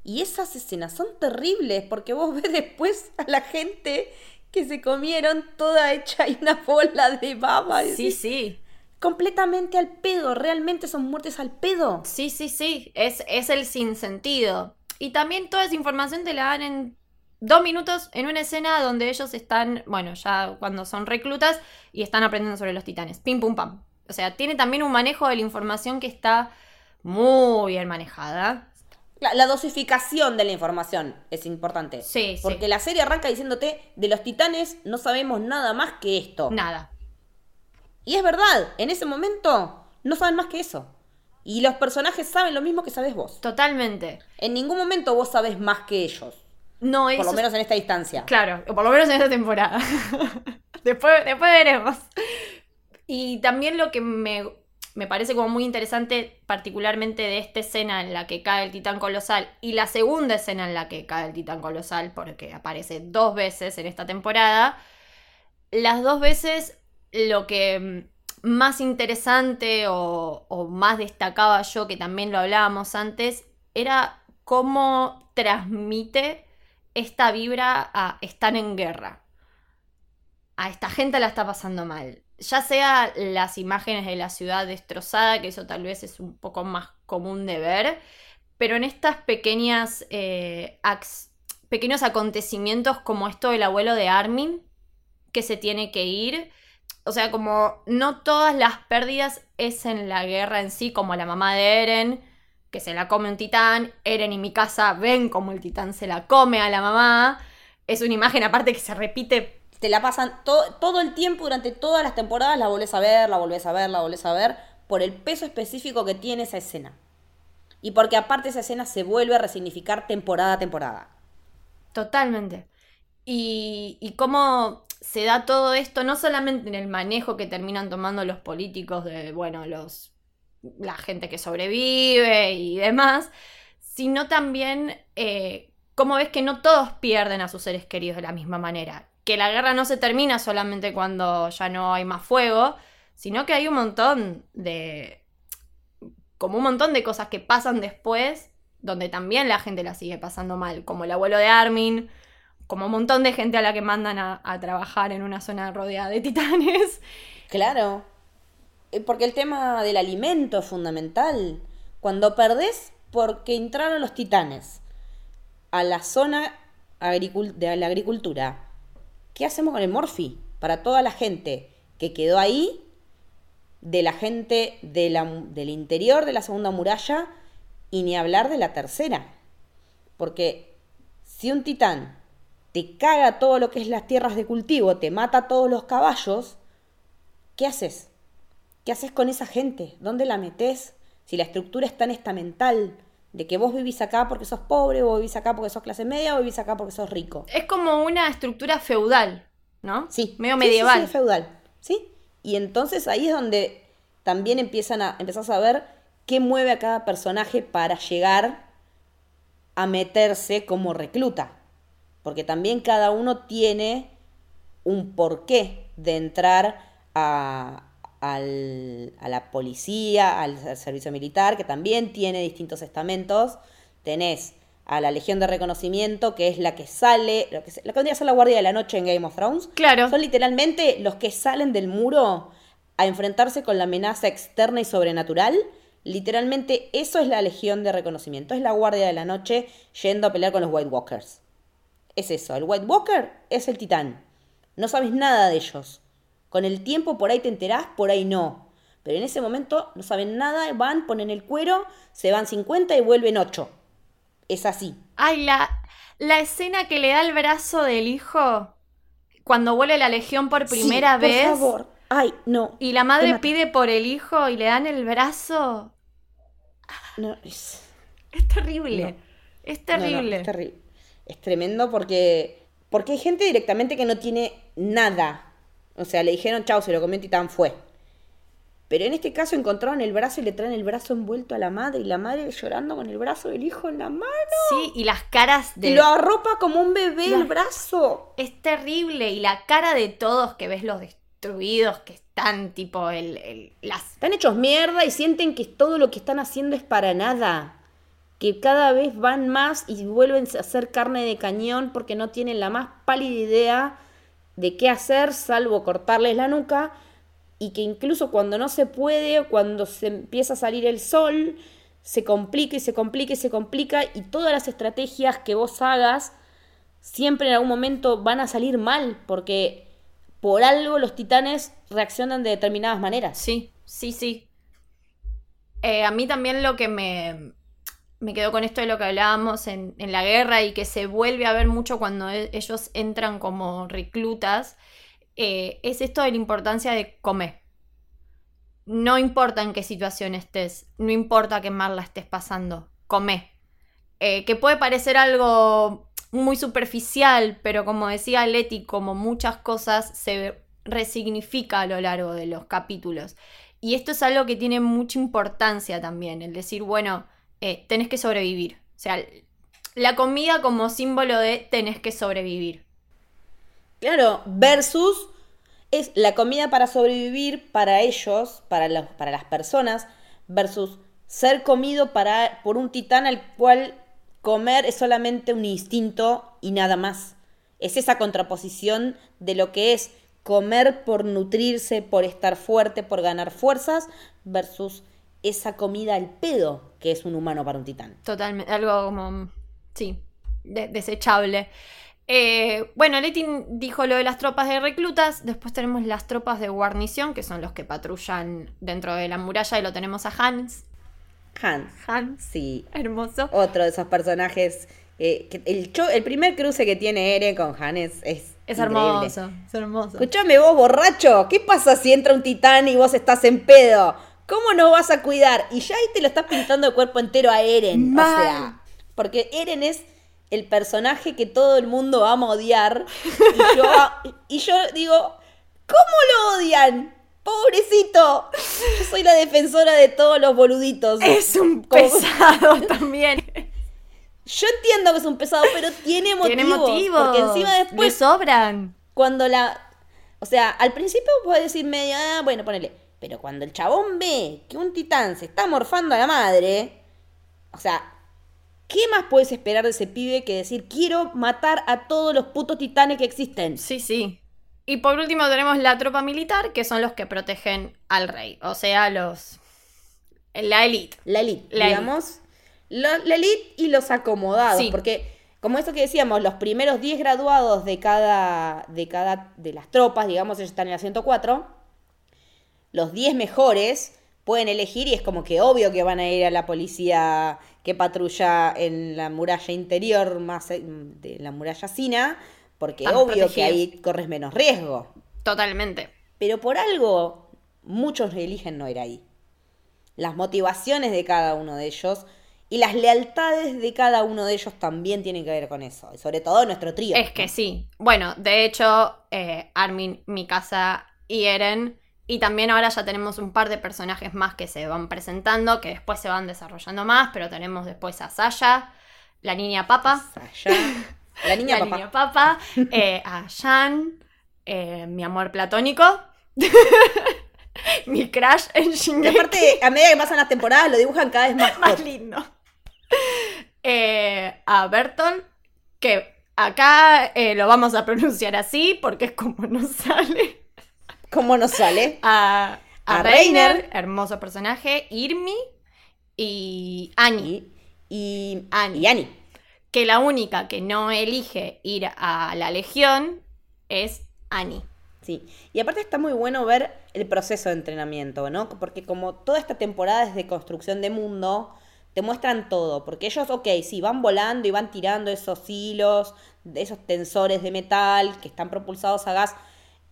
Y esas escenas son terribles porque vos ves después a la gente que se comieron toda hecha y una bola de baba. Sí, sí. Completamente al pedo, realmente son muertes al pedo. Sí, sí, sí. Es, es el sinsentido. Y también toda esa información te la dan en dos minutos en una escena donde ellos están, bueno, ya cuando son reclutas y están aprendiendo sobre los titanes. Pim, pum, pam. O sea, tiene también un manejo de la información que está muy bien manejada. La, la dosificación de la información es importante. Sí, sí. Porque la serie arranca diciéndote, de los titanes no sabemos nada más que esto. Nada. Y es verdad, en ese momento no saben más que eso. Y los personajes saben lo mismo que sabes vos. Totalmente. En ningún momento vos sabés más que ellos. No Por eso lo menos en esta distancia. Claro, o por lo menos en esta temporada. después, después veremos. Y también lo que me, me parece como muy interesante, particularmente de esta escena en la que cae el titán colosal y la segunda escena en la que cae el titán colosal, porque aparece dos veces en esta temporada, las dos veces lo que más interesante o, o más destacaba yo, que también lo hablábamos antes, era cómo transmite esta vibra a están en guerra. A esta gente la está pasando mal. Ya sea las imágenes de la ciudad destrozada, que eso tal vez es un poco más común de ver, pero en estas pequeñas eh, pequeños acontecimientos como esto del abuelo de Armin, que se tiene que ir, o sea, como no todas las pérdidas es en la guerra en sí, como la mamá de Eren, que se la come un titán, Eren y Mikasa ven como el titán se la come a la mamá, es una imagen aparte que se repite te la pasan todo, todo el tiempo, durante todas las temporadas, la volvés a ver, la volvés a ver, la volvés a ver, por el peso específico que tiene esa escena. Y porque aparte esa escena se vuelve a resignificar temporada a temporada. Totalmente. Y, y cómo se da todo esto, no solamente en el manejo que terminan tomando los políticos de, bueno, los la gente que sobrevive y demás, sino también eh, cómo ves que no todos pierden a sus seres queridos de la misma manera. Que la guerra no se termina solamente cuando ya no hay más fuego, sino que hay un montón de... como un montón de cosas que pasan después, donde también la gente la sigue pasando mal, como el abuelo de Armin, como un montón de gente a la que mandan a, a trabajar en una zona rodeada de titanes. Claro. Eh, Porque el tema del alimento es fundamental. Cuando perdés porque entraron los titanes a la zona de la agricultura, ¿qué hacemos con el morfi? Para toda la gente que quedó ahí, de la gente del interior de la segunda muralla, y ni hablar de la tercera. Porque si un titán te caga todo lo que es las tierras de cultivo, te mata todos los caballos, ¿qué haces? ¿Qué haces con esa gente? ¿Dónde la metes? Si la estructura es tan estamental de que vos vivís acá porque sos pobre, o vivís acá porque sos clase media, o vivís acá porque sos rico. Es como una estructura feudal, ¿no? Sí. Medio Sí, sí, medieval. Sí, feudal. ¿Sí? Y entonces ahí es donde también empiezan a, empezás a ver qué mueve a cada personaje para llegar a meterse como recluta. Porque también cada uno tiene un porqué de entrar a, al- a la policía, al ser- servicio militar, que también tiene distintos estamentos. Tenés a la Legión de Reconocimiento, que es la que sale, lo que, lo que vendría a ser la Guardia de la Noche en Game of Thrones. Claro. Son literalmente los que salen del muro a enfrentarse con la amenaza externa y sobrenatural. Literalmente eso es la Legión de Reconocimiento, es la Guardia de la Noche yendo a pelear con los White Walkers. Es eso, el White Walker es el titán. No sabes nada de ellos. Con el tiempo por ahí te enterás, por ahí no. Pero en ese momento no saben nada, van, ponen el cuero, se van 50 y vuelven 8. Es así. Ay, la, la escena que le da el brazo del hijo cuando vuelve la legión por primera Sí, vez. Por favor. Ay, no. Y la madre pide por el hijo y le dan el brazo. No, es... Es terrible. No. Es no, terrible. es terrible. Es tremendo porque, porque hay gente directamente que no tiene nada. O sea, le dijeron, chao, se lo comió titán, fue. Pero en este caso encontraron el brazo y le traen el brazo envuelto a la madre y la madre llorando con el brazo del hijo en la mano. Sí, y las caras de. Y lo arropa como un bebé el brazo. Es terrible. Y la cara de todos que ves los destruidos, que están tipo el, el- las. Están hechos mierda y sienten que todo lo que están haciendo es para nada. Que cada vez van más y vuelven a ser carne de cañón porque no tienen la más pálida idea de qué hacer salvo cortarles la nuca. Y que incluso cuando no se puede, cuando se empieza a salir el sol, se complica y se complica y se complica. Y todas las estrategias que vos hagas siempre en algún momento van a salir mal porque por algo los titanes reaccionan de determinadas maneras. Sí, sí, sí. Eh, a mí también lo que me, me quedó con esto de lo que hablábamos en, en la guerra y que se vuelve a ver mucho cuando e- ellos entran como reclutas, eh, es esto de la importancia de comer. No importa en qué situación estés, no importa qué mal la estés pasando, come. Eh, que puede parecer algo muy superficial, pero como decía Leti, como muchas cosas se resignifica a lo largo de los capítulos. Y esto es algo que tiene mucha importancia también, el decir, bueno, eh, tenés que sobrevivir. O sea, la comida como símbolo de tenés que sobrevivir. Claro, versus es la comida para sobrevivir para ellos, para, los, para las personas, versus ser comido para, por un titán al cual comer es solamente un instinto y nada más. Es esa contraposición de lo que es comer por nutrirse, por estar fuerte, por ganar fuerzas, versus esa comida al pedo que es un humano para un titán. Totalmente, algo como, sí, de- desechable. Eh, bueno, Leti dijo lo de las tropas de reclutas, después tenemos las tropas de guarnición, que son los que patrullan dentro de la muralla y lo tenemos a Hans. Hans, Hans, sí, hermoso. otro de esos personajes. eh, que el, cho- el primer cruce que tiene Eren con Hannes es Es Increíble. hermoso, es hermoso. Escuchame vos, borracho, ¿qué pasa si entra un titán y vos estás en pedo? ¿Cómo no vas a cuidar? Y ya ahí te lo estás pintando de cuerpo entero a Eren. O sea, porque Eren es el personaje que todo el mundo ama odiar. Y yo, y yo digo, ¿cómo lo odian? Pobrecito. Yo soy la defensora de todos los boluditos. Es un pesado también. Yo entiendo que es un pesado, pero tiene motivos. Tiene motivos. Porque encima Le después sobran. cuando la. O sea, al principio puedes decir medio, ah, bueno, ponele. Pero cuando el chabón ve que un titán se está morfando a la madre, o sea, ¿qué más puedes esperar de ese pibe que decir, quiero matar a todos los putos titanes que existen? Sí, sí. Y por último tenemos la tropa militar, que son los que protegen al rey. O sea, los. La élite. La elite, La digamos. la elite y los acomodados. Sí. Porque, como eso que decíamos, los primeros 10 graduados de cada, de cada. de las tropas, digamos, ellos están en la 104. Los 10 mejores pueden elegir y es como que obvio que van a ir a la policía que patrulla en la muralla interior más eh, de la muralla Sina, porque Están obvio que ahí corres menos riesgo. Totalmente. Pero por algo, muchos eligen no ir ahí. Las motivaciones de cada uno de ellos y las lealtades de cada uno de ellos también tienen que ver con eso. Y sobre todo nuestro trío. Es que sí. Bueno, de hecho, eh, Armin, Mikasa y Eren. Y también ahora ya tenemos un par de personajes más que se van presentando, que después se van desarrollando más, pero tenemos después a Saya, la niña papa, Saya, la niña la papá. niña papa, eh, a Jan, eh, mi amor platónico, mi crush en Y Shingeki. aparte, a medida que pasan las temporadas, lo dibujan cada vez más lindo. Eh, a Bertolt, que acá lo vamos a pronunciar así porque es como nos sale. ¿Cómo nos sale? A, a A Reiner, Reiner. hermoso personaje, Irmi y Annie, Y, y, Annie. y Annie. que la única que no elige ir a la Legión es Annie. Sí, y aparte está muy bueno ver el proceso de entrenamiento, ¿no? Porque como toda esta temporada es de construcción de mundo, te muestran todo, porque ellos, ok, sí, van volando y van tirando esos hilos, de esos tensores de metal que están propulsados a gas.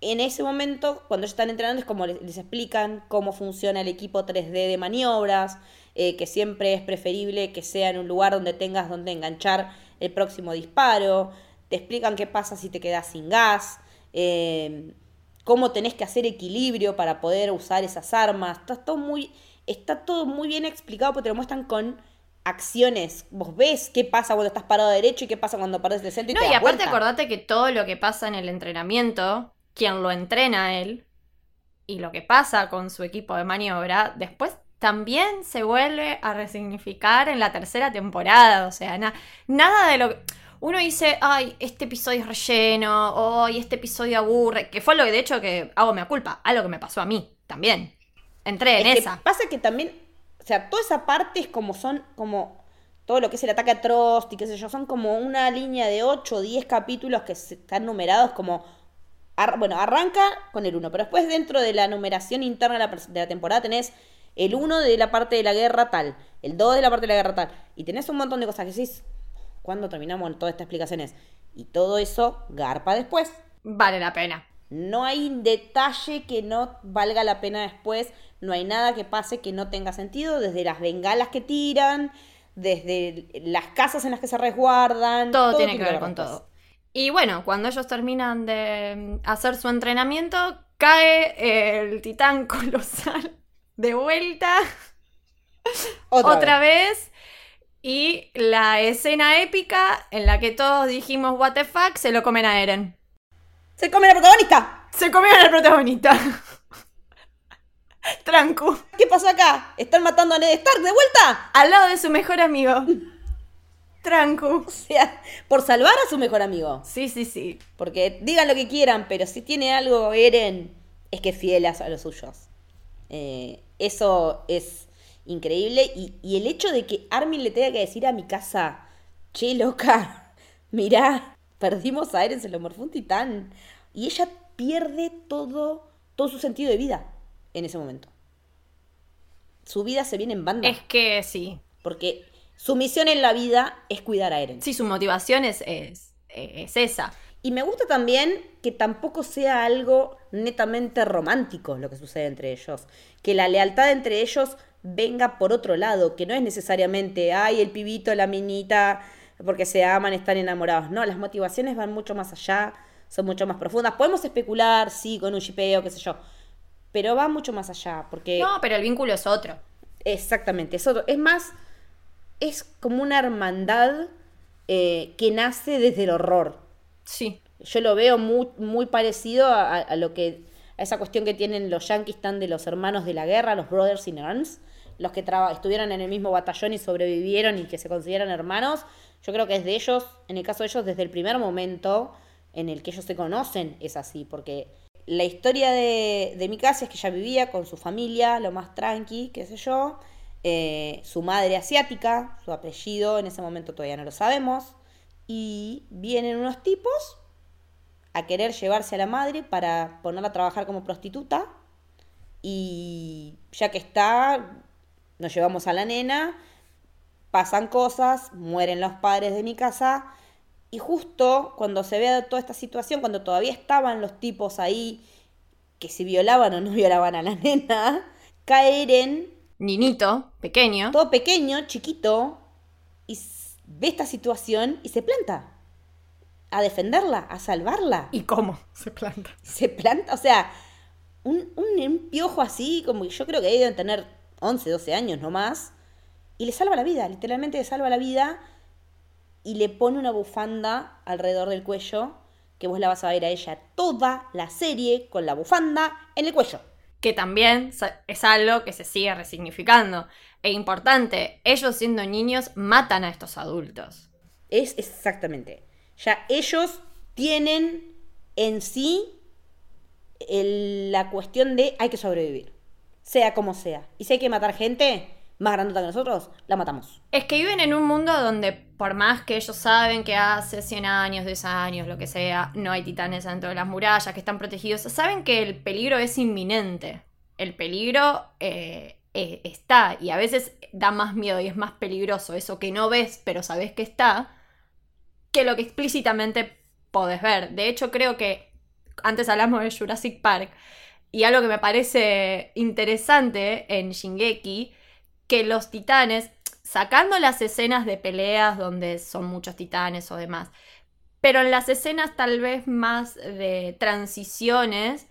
En ese momento, cuando ellos están entrenando, es como les, les explican cómo funciona el equipo 3D de maniobras, eh, que siempre es preferible que sea en un lugar donde tengas donde enganchar el próximo disparo, te explican qué pasa si te quedas sin gas, eh, cómo tenés que hacer equilibrio para poder usar esas armas. Está todo muy, está todo muy bien explicado porque te lo muestran con acciones. Vos ves qué pasa cuando estás parado derecho y qué pasa cuando perdés el centro y No, te y aparte vuelta. acordate que todo lo que pasa en el entrenamiento, quien lo entrena a él, y lo que pasa con su equipo de maniobra, después también se vuelve a resignificar en la tercera temporada. O sea, na- nada de lo que... Uno dice, ay, este episodio es relleno, ay, este episodio aburre, que fue lo que de hecho que hago me culpa, algo que me pasó a mí también. Entré en Es que esa. pasa que también, o sea, toda esa parte es como son, como todo lo que es el ataque a Trost y qué sé yo, son como una línea de 8 o 10 capítulos que están numerados como... ar- bueno, arranca con el 1, pero después dentro de la numeración interna de la, de la temporada tenés el 1 de la parte de la guerra tal, el 2 de la parte de la guerra tal, y tenés un montón de cosas que decís, ¿cuándo terminamos todas estas explicaciones? Y todo eso garpa después. Vale la pena. No hay detalle que no valga la pena después, no hay nada que pase que no tenga sentido, desde las bengalas que tiran, desde las casas en las que se resguardan. Todo, tiene que ver con después. todo. Y bueno, cuando ellos terminan de mm, hacer su entrenamiento, cae el titán colosal de vuelta Otra, otra, vez. vez. Y la escena épica en la que todos dijimos, what the fuck, se lo comen a Eren. ¡Se come la protagonista! Se comieron al protagonista. Trancu. ¿Qué pasó acá? ¿Están matando a Ned Stark de vuelta? Al lado de su mejor amigo. Trancu. O sea, por salvar a su mejor amigo. Sí, sí, sí. Porque digan lo que quieran, pero si tiene algo Eren, es que es fiel a, a los suyos. Eh, eso es increíble. Y, y el hecho de que Armin le tenga que decir a mi casa, che, loca, mirá, perdimos a Eren, se lo morfó un titán. Y ella pierde todo, todo su sentido de vida en ese momento. Su vida se viene en banda. Es que sí. Porque su misión en la vida es cuidar a Eren. Sí, su motivación es, es, es esa. Y me gusta también que tampoco sea algo netamente romántico lo que sucede entre ellos. Que la lealtad entre ellos venga por otro lado, que no es necesariamente, ay, el pibito, la minita, porque se aman, están enamorados. No, las motivaciones van mucho más allá, son mucho más profundas. Podemos especular, sí, con un shipeo, qué sé yo, pero va mucho más allá, porque... No, pero el vínculo es otro. Exactamente, es otro. Es más, es como una hermandad eh, que nace desde el horror. Sí. Yo lo veo muy, muy parecido a, a lo que a esa cuestión que tienen los yanquis tan de los hermanos de la guerra, los brothers in arms, los que estuvieron en el mismo batallón y sobrevivieron y que se consideran hermanos. Yo creo que es de ellos, en el caso de ellos, desde el primer momento en el que ellos se conocen, es así, porque la historia de, de mi casa es que ella vivía con su familia, lo más tranqui, qué sé yo, eh, su madre asiática, su apellido en ese momento todavía no lo sabemos, y vienen unos tipos a querer llevarse a la madre para ponerla a trabajar como prostituta, y ya que está, nos llevamos a la nena, pasan cosas, mueren los padres de mi casa, y justo cuando se ve toda esta situación, cuando todavía estaban los tipos ahí que si violaban o no violaban a la nena, caer en... Ninito, pequeño. Todo pequeño, chiquito, y ve esta situación y se planta. A defenderla, a salvarla. ¿Y cómo se planta? Se planta, o sea, un, un, piojo así, como yo creo que deben tener 11, 12 años no más, y le salva la vida, literalmente le salva la vida y le pone una bufanda alrededor del cuello que vos la vas a ver a ella toda la serie con la bufanda en el cuello. Que también es algo que se sigue resignificando. E importante, ellos siendo niños matan a estos adultos. Es exactamente. Ya ellos tienen en sí la cuestión de hay que sobrevivir. Sea como sea. Y si hay que matar gente, más grandota que nosotros, la matamos. Es que viven en un mundo donde, por más que ellos saben que hace 100 años, 10 años, lo que sea, no hay titanes dentro de las murallas, que están protegidos, saben que el peligro es inminente. El peligro eh, eh, está y a veces da más miedo y es más peligroso eso que no ves, pero sabes que está, que lo que explícitamente podés ver. De hecho, creo que antes hablamos de Jurassic Park y algo que me parece interesante en Shingeki que los titanes, sacando las escenas de peleas donde son muchos titanes o demás, pero en las escenas tal vez más de transiciones,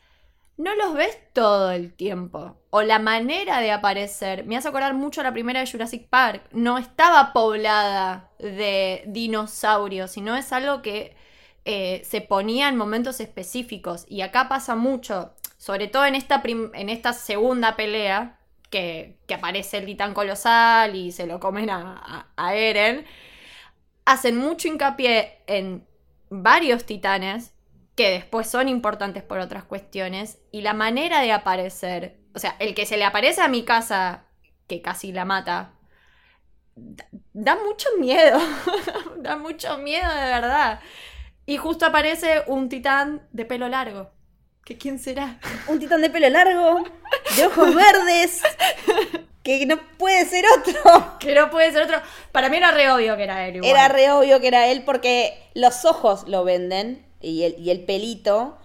no los ves todo el tiempo. O la manera de aparecer. Me hace acordar mucho a la primera de Jurassic Park. No estaba poblada de dinosaurios, sino es algo que eh, se ponía en momentos específicos. Y acá pasa mucho, sobre todo en esta, en esta segunda pelea, que, aparece el titán colosal y se lo comen a, Eren, hacen mucho hincapié en varios titanes que después son importantes por otras cuestiones y la manera de aparecer, o sea, el que se le aparece a mi casa, que casi la mata, da mucho miedo, da mucho miedo de verdad. Y justo aparece un titán de pelo largo. ¿Que quién será? Un titán de pelo largo, de ojos verdes, que no puede ser otro. Que no puede ser otro. Para mí era re obvio que era él. Era re obvio que era él porque los ojos lo venden y el, y el pelito.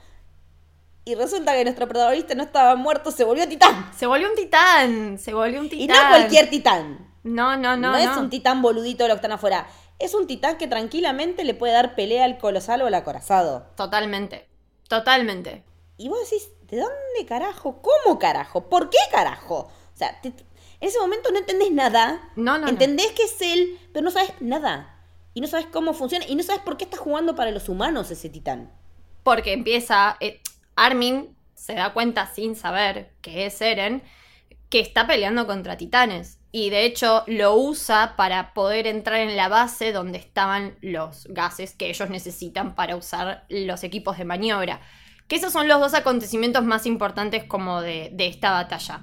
Y resulta que nuestro protagonista no estaba muerto, se volvió titán. Se volvió un titán, se volvió un titán. Y no cualquier titán. No, no, no. No, es un titán boludito de lo que están afuera. Es un titán que tranquilamente le puede dar pelea al colosal o al acorazado. Totalmente. Totalmente. Y vos decís, ¿de dónde carajo? ¿Cómo carajo? ¿Por qué carajo? O sea, en ese momento no entendés nada. No, no. Entendés que es él, pero no sabes nada. Y no sabes cómo funciona. Y no sabes por qué está jugando para los humanos ese titán. Porque empieza. Eh, Armin se da cuenta sin saber que es Eren. Que está peleando contra titanes. Y de hecho lo usa para poder entrar en la base donde estaban los gases que ellos necesitan para usar los equipos de maniobra. Que esos son los dos acontecimientos más importantes como de, esta batalla.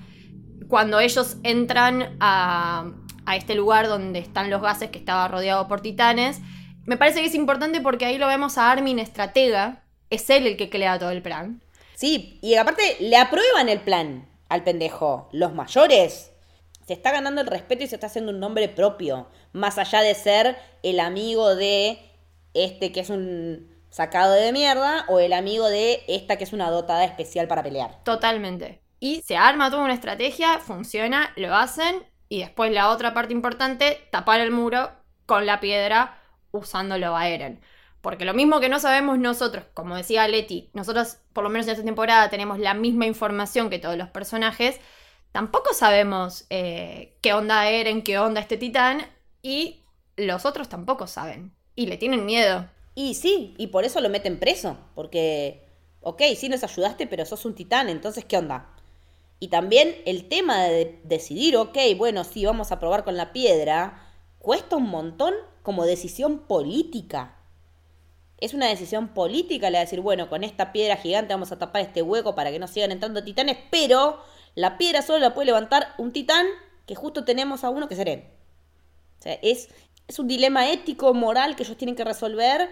Cuando ellos entran a, este lugar donde están los gases que estaba rodeado por titanes, me parece que es importante porque ahí lo vemos a Armin estratega. Es él el que crea todo el plan. Sí, y aparte le aprueban el plan al pendejo. Los mayores. Se está ganando el respeto y se está haciendo un nombre propio. Más allá de ser el amigo de este que es un sacado de mierda o el amigo de esta que es una dotada especial para pelear. Totalmente. Y se arma toda una estrategia, funciona, lo hacen y después la otra parte importante, tapar el muro con la piedra usándolo a Eren. Porque lo mismo que no sabemos nosotros, como decía Leti, nosotros por lo menos en esta temporada tenemos la misma información que todos los personajes, tampoco sabemos eh, qué onda Eren, qué onda este titán, y los otros tampoco saben. Y le tienen miedo. Y sí, y por eso lo meten preso, porque, ok, sí nos ayudaste, pero sos un titán, entonces, ¿qué onda? Y también el tema de decidir, ok, bueno, sí, vamos a probar con la piedra, cuesta un montón como decisión política. Es una decisión política la de decir, bueno, con esta piedra gigante vamos a tapar este hueco para que no sigan entrando titanes, pero la piedra solo la puede levantar un titán que justo tenemos a uno que es Eren. O sea, es, es un dilema ético, moral que ellos tienen que resolver,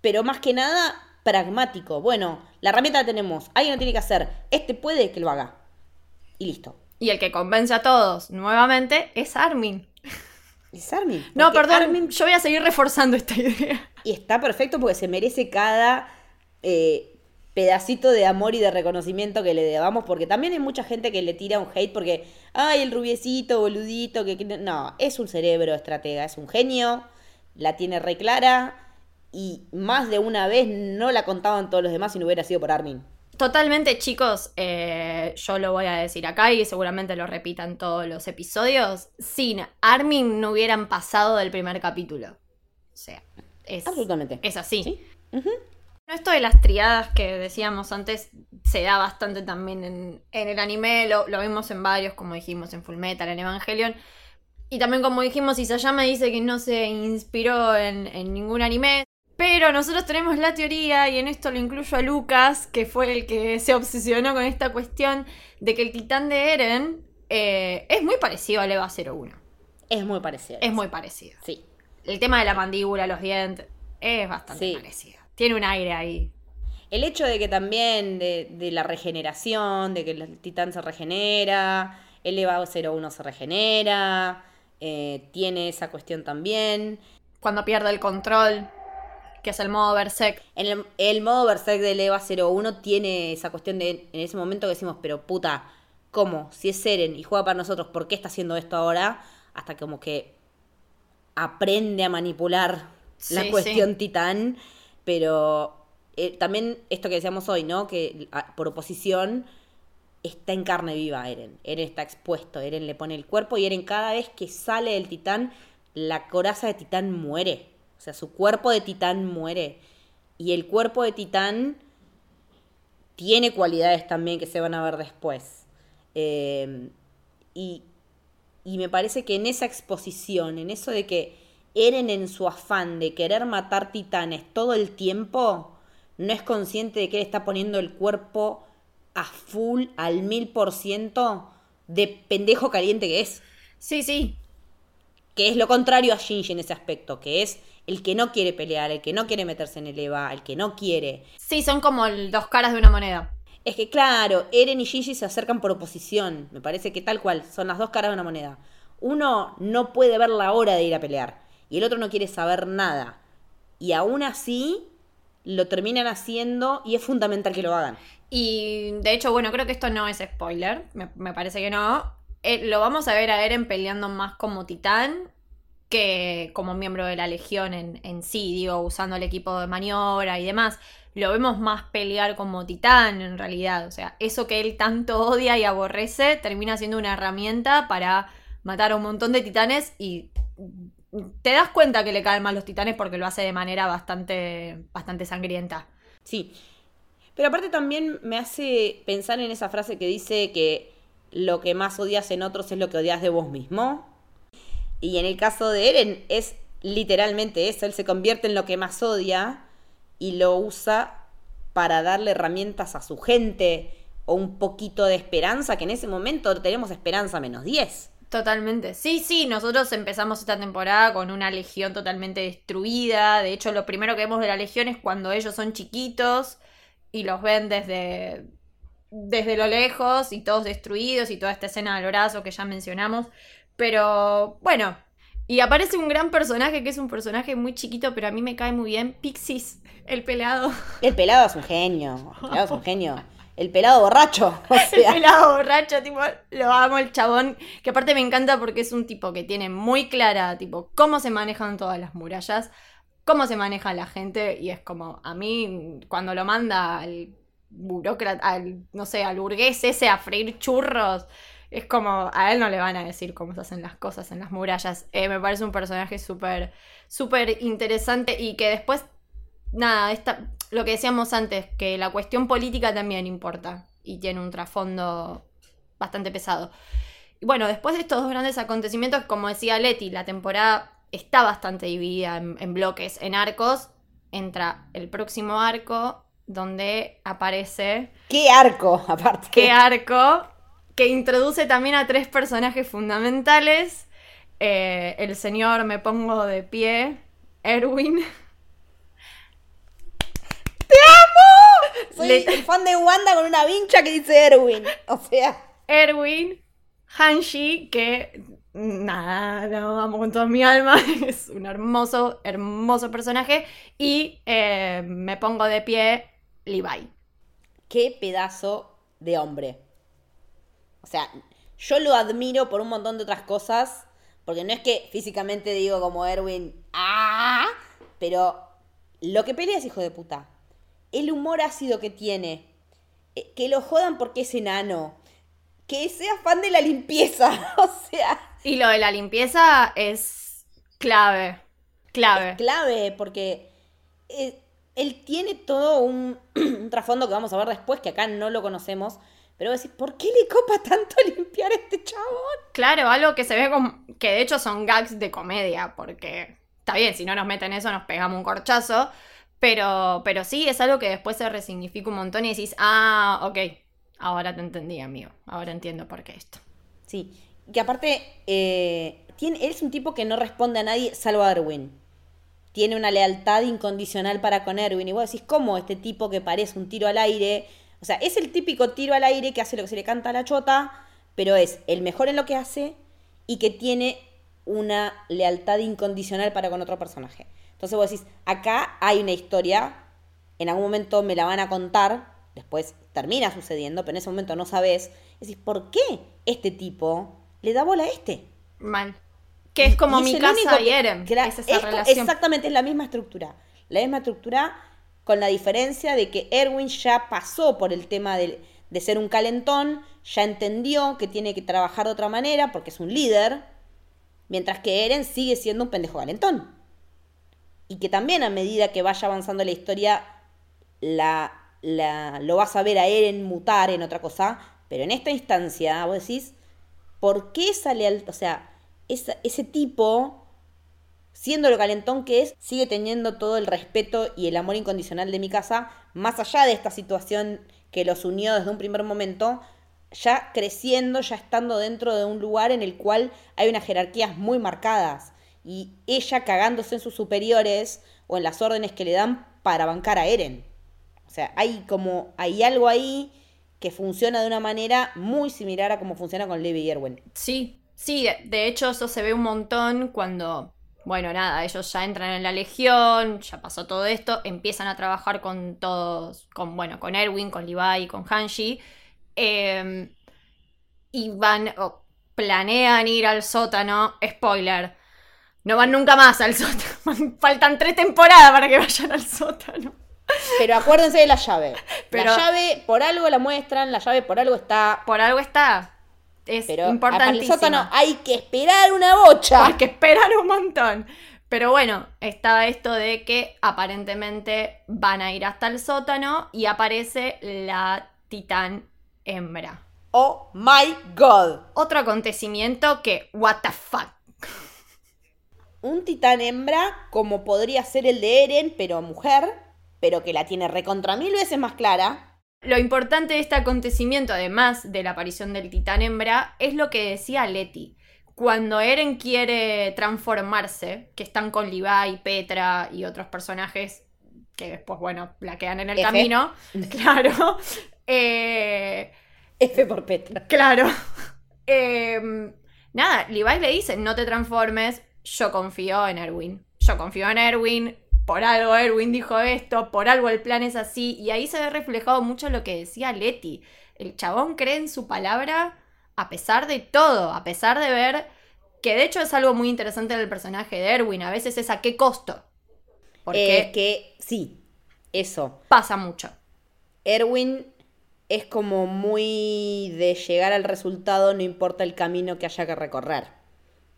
pero más que nada pragmático. Bueno, la herramienta la tenemos, alguien lo tiene que hacer, este puede que lo haga. Y listo. Y el que convence a todos nuevamente es Armin. Es Armin. No, perdón, Armin- yo voy a seguir reforzando esta idea. Y está perfecto porque se merece cada eh, pedacito de amor y de reconocimiento que le debamos, porque también hay mucha gente que le tira un hate porque, ay, el rubiecito, boludito, que... que no". No, es un cerebro estratega, es un genio, la tiene re clara y más de una vez no la contaban todos los demás si no hubiera sido por Armin. Totalmente, chicos, eh, yo lo voy a decir acá y seguramente lo repitan todos los episodios. Sin Armin no hubieran pasado del primer capítulo. O sea, es, Absolutamente. es así. Sí. Esto de las triadas que decíamos antes se da bastante también en, en el anime, lo, lo vemos en varios, como dijimos, en Fullmetal, en Evangelion. Y también como dijimos, Isayama dice que no se inspiró en, en ningún anime. Pero nosotros tenemos la teoría, y en esto lo incluyo a Lucas, que fue el que se obsesionó con esta cuestión, de que el titán de Eren eh, es muy parecido al EVA 01. Es muy parecido. Es muy parecido. Sí. El tema de la mandíbula, los dientes, es bastante Sí. parecido. Tiene un aire ahí. El hecho de que también de, de la regeneración, de que el titán se regenera, el EVA 01 se regenera, eh, tiene esa cuestión también. cuando pierde el control, que es el modo Berserk. En el, el modo Berserk del EVA 01 tiene esa cuestión de en ese momento que decimos, pero puta, ¿cómo? Si es Eren y juega para nosotros, ¿por qué está haciendo esto ahora? Hasta como que aprende a manipular la cuestión sí. titán, pero eh, también esto que decíamos hoy, ¿no? Que a- por oposición está en carne viva Eren. Eren está expuesto, Eren le pone el cuerpo y Eren cada vez que sale del titán, la coraza de titán muere. O sea, su cuerpo de titán muere. Y el cuerpo de titán tiene cualidades también que se van a ver después. Eh, y, y me parece que en esa exposición, en eso de que Eren en su afán de querer matar titanes todo el tiempo, no es consciente de que él está poniendo el cuerpo a full, al mil por ciento, de pendejo caliente que es. Sí, sí. Que es lo contrario a Shinji en ese aspecto, que es el que no quiere pelear, el que no quiere meterse en el EVA, el que no quiere. Sí, son como dos caras de una moneda. Es que claro, Eren y Shinji se acercan por oposición. Me parece que tal cual, son las dos caras de una moneda. Uno no puede ver la hora de ir a pelear y el otro no quiere saber nada. Y aún así lo terminan haciendo y es fundamental que lo hagan. Y de hecho, bueno, creo que esto no es spoiler. Me, me parece que no. Eh, lo vamos a ver a Eren peleando más como titán que como miembro de la legión en, en sí, digo, usando el equipo de maniobra y demás. Lo vemos más pelear como titán en realidad. O sea, eso que él tanto odia y aborrece termina siendo una herramienta para matar a un montón de titanes y te das cuenta que le caen mal los titanes porque lo hace de manera bastante, bastante sangrienta. Sí. Pero aparte también me hace pensar en esa frase que dice que lo que más odias en otros es lo que odias de vos mismo. Y en el caso de Eren es literalmente eso, él se convierte en lo que más odia y lo usa para darle herramientas a su gente o un poquito de esperanza, que en ese momento tenemos esperanza menos 10. Totalmente. Sí, sí, nosotros empezamos esta temporada con una legión totalmente destruida. De hecho, lo primero que vemos de la legión es cuando ellos son chiquitos y los ven desde, desde lo lejos y todos destruidos y toda esta escena del brazo que ya mencionamos. Pero bueno, Y aparece un gran personaje que es un personaje muy chiquito, pero a mí me cae muy bien. Pixis, el pelado. El pelado es un genio. El pelado es un genio. El pelado borracho. O sea, El pelado borracho, tipo, lo amo el chabón. Que aparte me encanta porque es un tipo que tiene muy clara, tipo, cómo se manejan todas las murallas, cómo se maneja la gente. Y es como, a mí, cuando lo manda al burócrata, al, no sé, al burgués ese a freír churros. Es como, a él no le van a decir cómo se hacen las cosas en las murallas. Eh, me parece un personaje súper, súper interesante y que después, nada, esta, lo que decíamos antes, que la cuestión política también importa y tiene un trasfondo bastante pesado. Y bueno, después de estos dos grandes acontecimientos, como decía Leti, la temporada está bastante dividida en, en bloques, en arcos. Entra el próximo arco donde aparece qué arco, aparte. qué arco que introduce también a tres personajes fundamentales. Eh, el señor me pongo de pie, Erwin. Soy Le- el fan de Wanda con una vincha que dice Erwin. O sea, Erwin, Hanshi, que nada, lo amo con toda mi alma, es un hermoso, hermoso personaje. Y eh, me pongo de pie, Levi. qué pedazo de hombre. O sea, yo lo admiro por un montón de otras cosas. Porque no es que físicamente digo como Erwin, ¡ah! Pero lo que pelea es hijo de puta. El humor ácido que tiene. eh, Que lo jodan porque es enano. Que sea fan de la limpieza. O sea, Y lo de la limpieza es clave, clave. es clave porque eh, él tiene todo un, un trasfondo que vamos a ver después, que acá no lo conocemos. Pero vos decís, ¿por qué le copa tanto limpiar a este chabón? Claro, algo que se ve como. que de hecho son gags de comedia, porque está bien, si no nos meten eso nos pegamos un corchazo. Pero, pero sí, es algo que después se resignifica un montón y decís, ah, ok, ahora te entendí, amigo. Ahora entiendo por qué esto. Sí, que aparte, eh, tiene, él es un tipo que no responde a nadie salvo a Erwin. Tiene una lealtad incondicional para con Erwin. Y vos decís, ¿cómo este tipo que parece un tiro al aire? O sea, es el típico tiro al aire que hace lo que se le canta a la chota, pero es el mejor en lo que hace y que tiene una lealtad incondicional para con otro personaje. Entonces vos decís, acá hay una historia, en algún momento me la van a contar, después termina sucediendo, pero en ese momento no sabes. Decís, ¿por qué este tipo le da bola a este? Mal. Que es como Y mi casa y que- Eren. Cla- es esa es co- relación. Exactamente, es la misma estructura. La misma estructura con la diferencia de que Erwin ya pasó por el tema del- de ser un calentón, ya entendió que tiene que trabajar de otra manera porque es un líder, mientras que Eren sigue siendo un pendejo calentón. Y que también a medida que vaya avanzando la historia, la, la- lo vas a ver a Eren mutar en otra cosa, pero en esta instancia vos decís, ¿por qué esa lealtad? O sea, ese tipo, siendo lo calentón que es, sigue teniendo todo el respeto y el amor incondicional de mi casa, más allá de esta situación que los unió desde un primer momento, ya creciendo, ya estando dentro de un lugar en el cual hay unas jerarquías muy marcadas. Y ella cagándose en sus superiores o en las órdenes que le dan para bancar a Eren. O sea, hay como, hay algo ahí que funciona de una manera muy similar a como funciona con Levi y Erwin. Sí, sí, de, de hecho eso se ve un montón cuando, bueno, nada, ellos ya entran en la legión, ya pasó todo esto, empiezan a trabajar con todos, con, bueno, con Erwin, con Levi, con Hanshi, eh, y van, o planean ir al sótano, spoiler, no van nunca más al sótano, faltan tres temporadas para que vayan al sótano. Pero acuérdense de la llave. Pero- La llave, por algo la muestran, la llave por algo está. Por algo está, es Pero para el importantísimo. sótano hay que esperar una bocha. Hay que esperar un montón. Pero bueno, estaba esto de que aparentemente van a ir hasta el sótano y aparece la titán hembra. Oh my god. Otro acontecimiento que, what the fuck. Un titán hembra, como podría ser el de Eren, pero mujer, pero que la tiene recontra mil veces más clara. Lo importante de este acontecimiento, además de la aparición del titán hembra, es lo que decía Leti. Cuando Eren quiere transformarse, que están con Levi, Petra y otros personajes que después, bueno, la quedan en el F. camino. Claro. Eh, F por Petra. Claro. Em, nada, Levi le dice, no te transformes. yo confío en Erwin. Yo confío en Erwin, por algo Erwin dijo esto, por algo el plan es así. Y ahí se ve reflejado mucho lo que decía Leti. El chabón cree en su palabra a pesar de todo, a pesar de ver que de hecho es algo muy interesante del personaje de Erwin. A veces es a qué costo. Porque Es que sí, eso. pasa mucho. Erwin es como muy de llegar al resultado, no importa el camino que haya que recorrer.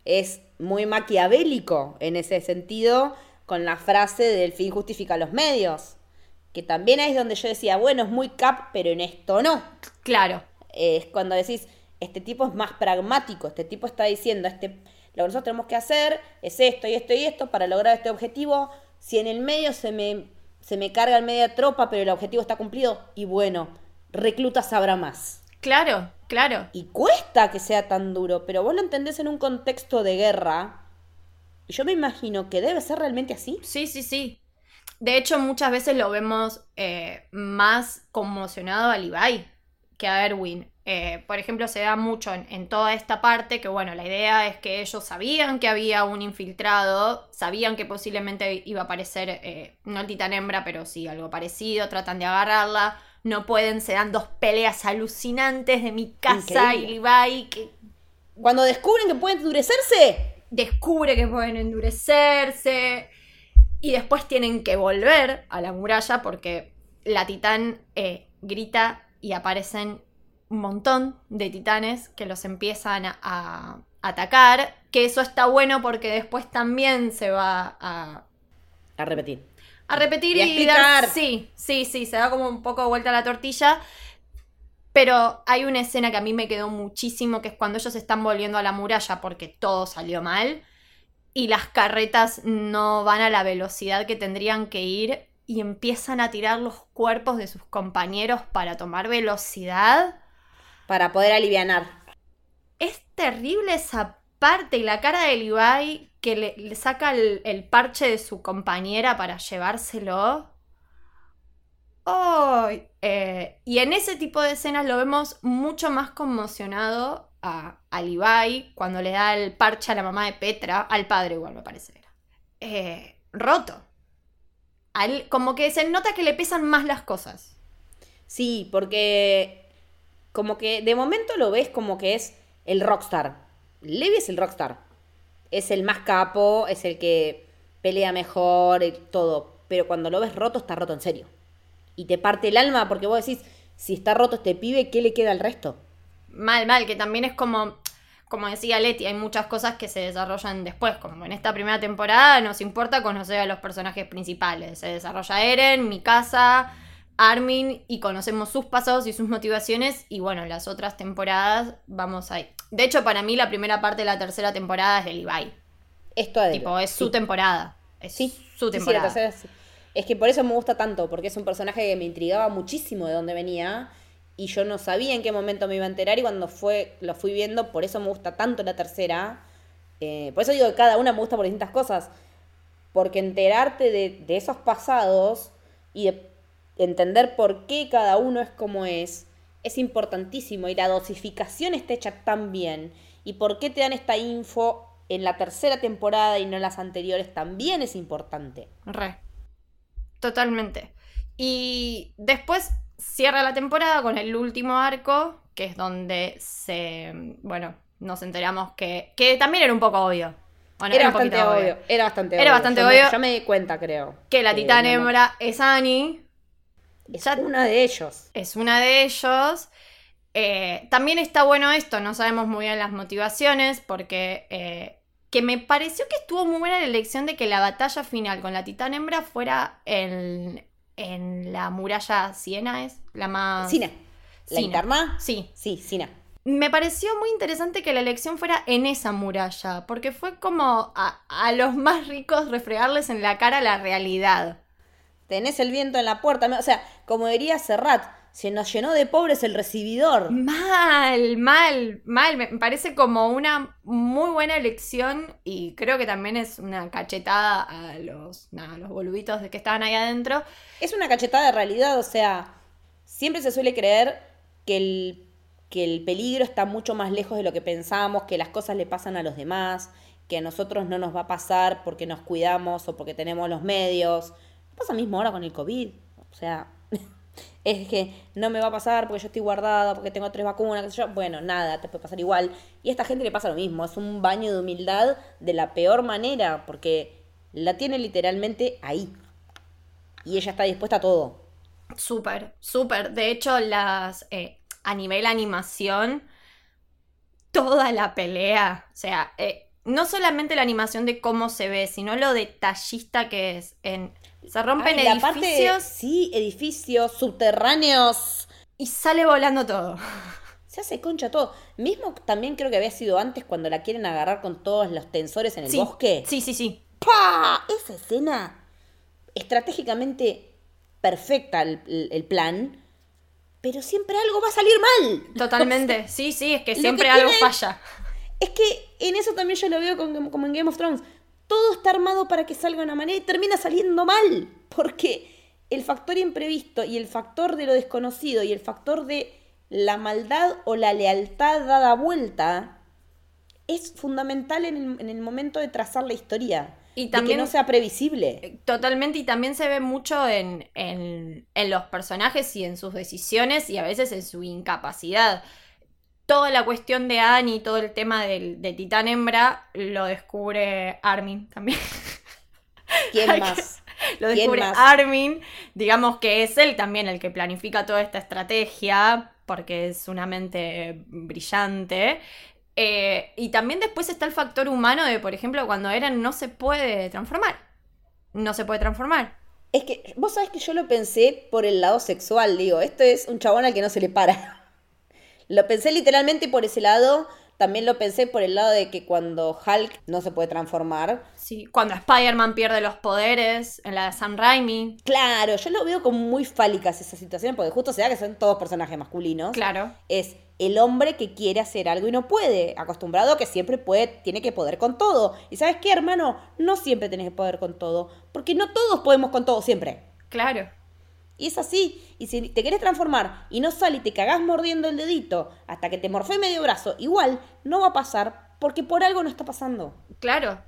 Es muy maquiavélico en ese sentido, con la frase del fin justifica los medios. Que también ahí es donde yo decía, bueno, es muy cap, pero en esto no. Claro. Es cuando decís, este tipo es más pragmático, este tipo está diciendo, este, lo que nosotros tenemos que hacer es esto y esto y esto para lograr este objetivo. Si en el medio se me, se me carga el media tropa, pero el objetivo está cumplido, y bueno, reclutas habrá más. Claro, claro. Y cuesta que sea tan duro, pero vos lo entendés en un contexto de guerra. Yo me imagino que debe ser realmente así. Sí, sí, sí. De hecho, muchas veces lo vemos eh, más conmocionado a Levi que a Erwin. Eh, por ejemplo, se da mucho en, en toda esta parte que, bueno, la idea es que ellos sabían que había un infiltrado, sabían que posiblemente iba a aparecer, eh, no el titán hembra, pero sí algo parecido, tratan de agarrarla, no pueden, se dan dos peleas alucinantes de mi casa y Levi que Cuando descubren que pueden endurecerse, descubre que pueden endurecerse y después tienen que volver a la muralla porque la titán eh, grita y aparecen un montón de titanes que los empiezan a, a atacar, que eso está bueno porque después también se va a, a repetir. a repetir Y a y, dar... explicar. Sí, sí, sí, se da como un poco vuelta a la tortilla. Pero hay una escena que a mí me quedó muchísimo, que es cuando ellos están volviendo a la muralla porque todo salió mal y las carretas no van a la velocidad que tendrían que ir y empiezan a tirar los cuerpos de sus compañeros para tomar velocidad. Para poder alivianar. Es terrible esa parte y la cara de Levi que le, le saca el, el parche de su compañera para llevárselo. Eh, y en ese tipo de escenas lo vemos mucho más conmocionado a, a Levi cuando le da el parche a la mamá de Petra, al padre igual me parece. Eh, roto. Como que se nota que le pesan más las cosas. Sí, porque como que de momento lo ves como que es el rockstar. Levi es el rockstar. Es el más capo, es el que pelea mejor, y todo. Pero cuando lo ves roto, está roto en serio. Y te parte el alma porque vos decís, si está roto este pibe, ¿qué le queda al resto? Mal, mal, que también es como, como decía Leti, hay muchas cosas que se desarrollan después, como en esta primera temporada nos importa conocer a los personajes principales. Se desarrolla Eren, Mikasa, Armin y conocemos sus pasados y sus motivaciones y bueno, las otras temporadas vamos ahí. De hecho, para mí la primera parte de la tercera temporada es de Levi. Esto de Tipo, es su temporada. Es Sí, su sí, sí, la temporada. tercera sí. Es que por eso me gusta tanto, porque es un personaje que me intrigaba muchísimo de dónde venía y yo no sabía en qué momento me iba a enterar y cuando fue lo fui viendo, por eso me gusta tanto la tercera. Eh, por eso digo que cada una me gusta por distintas cosas, porque enterarte de, esos pasados y de entender por qué cada uno es como es, es importantísimo y la dosificación está hecha tan bien y por qué te dan esta info en la tercera temporada y no en las anteriores también es importante. Re. Totalmente. Y después cierra la temporada con el último arco, que es donde se. Bueno, nos enteramos que. Que también era un poco obvio. Bueno, era un bastante obvio. Era bastante Era obvio. bastante Yo me- obvio. yo me di cuenta, creo. Que la Eh, titán amor. hembra es Annie. Es Ya- una de ellos. es una de ellos. Eh, también está bueno esto, no sabemos muy bien las motivaciones, porque eh, que me pareció que estuvo muy buena la elección de que la batalla final con la titán hembra fuera en, en la muralla Siena, ¿es? La más... Sina. ¿La interna? Sí. Sí, Sina. Me pareció muy interesante que la elección fuera en esa muralla, porque fue como a, a los más ricos refregarles en la cara la realidad. Tenés el viento en la puerta. O sea, como diría Serrat, se nos llenó de pobres el recibidor. Mal, mal, mal. Me parece como una muy buena elección y creo que también es una cachetada a los, nada, a los boluditos de que estaban ahí adentro. Es una cachetada de realidad, o sea, siempre se suele creer que el, que el peligro está mucho más lejos de lo que pensamos, que las cosas le pasan a los demás, que a nosotros no nos va a pasar porque nos cuidamos o porque tenemos los medios. Pasa mismo ahora con el COVID. O sea, es que no me va a pasar porque yo estoy guardada, porque tengo tres vacunas, qué sé yo. Bueno, nada, te puede pasar igual. Y a esta gente le pasa lo mismo. Es un baño de humildad de la peor manera porque la tiene literalmente ahí. Y ella está dispuesta a todo. Súper, súper. De hecho, las eh, a nivel animación, toda la pelea, o sea, eh, no solamente la animación de cómo se ve, sino lo detallista que es. En, se rompen Ay, edificios sí, edificios subterráneos. y sale volando todo. Se hace concha todo. Mismo también creo que había sido antes cuando la quieren agarrar con todos los tensores en el sí, bosque. Sí, sí, sí. ¡Pah! Esa escena, estratégicamente perfecta el, el- el plan, pero siempre algo va a salir mal. Totalmente. Sí, sí, es que siempre que algo falla. Es que en eso también yo lo veo con- como en Game of Thrones. Todo está armado para que salga de una manera y termina saliendo mal. Porque el factor imprevisto y el factor de lo desconocido y el factor de la maldad o la lealtad dada vuelta es fundamental en el, en el momento de trazar la historia. Y de que no sea previsible. Totalmente, y también se ve mucho en, en, en los personajes y en sus decisiones y a veces en su incapacidad. Toda la cuestión de Annie y todo el tema del, de Titán Hembra lo descubre Armin también. ¿Quién más? Lo ¿Quién descubre más? Armin, digamos que es él también el que planifica toda esta estrategia, porque es una mente brillante. Eh, y también después está el factor humano de, por ejemplo, cuando Eren no se puede transformar. No se puede transformar. Es que vos sabés que yo lo pensé por el lado sexual, digo, esto es un chabón al que no se le para. Lo pensé literalmente por ese lado, también lo pensé por el lado de que cuando Hulk no se puede transformar. Sí, cuando Spider-Man pierde los poderes en la de Sam Raimi. Claro, yo lo veo como muy fálicas esas situaciones, porque justo se da que son todos personajes masculinos. Claro. Es el hombre que quiere hacer algo y no puede, acostumbrado a que siempre puede, tiene que poder con todo. Y sabes qué, hermano, no siempre tenés que poder con todo, porque no todos podemos con todo siempre. Claro. Y es así. Y si te querés transformar y no sale y te cagás mordiendo el dedito hasta que te morfé medio brazo, igual no va a pasar porque por algo no está pasando. Claro.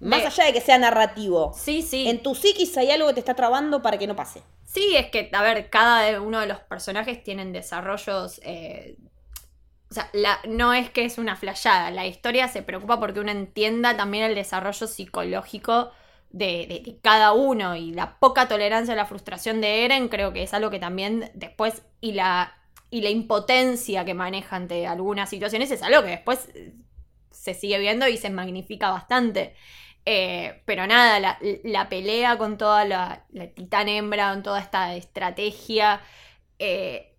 Más allá de que sea narrativo. Sí, sí. En tu psiquis hay algo que te está trabando para que no pase. Sí, es que, a ver, cada uno de los personajes tienen desarrollos. eh, o sea, la- no es que es una flayada. La historia se preocupa porque uno entienda también el desarrollo psicológico de, de- de cada uno. Y la poca tolerancia a la frustración de Eren, creo que es algo que también después. Y la, y la impotencia que maneja ante algunas situaciones es algo que después eh, se sigue viendo y se magnifica bastante. Eh, pero nada, la, la pelea con toda la, la titán hembra, con toda esta estrategia, eh,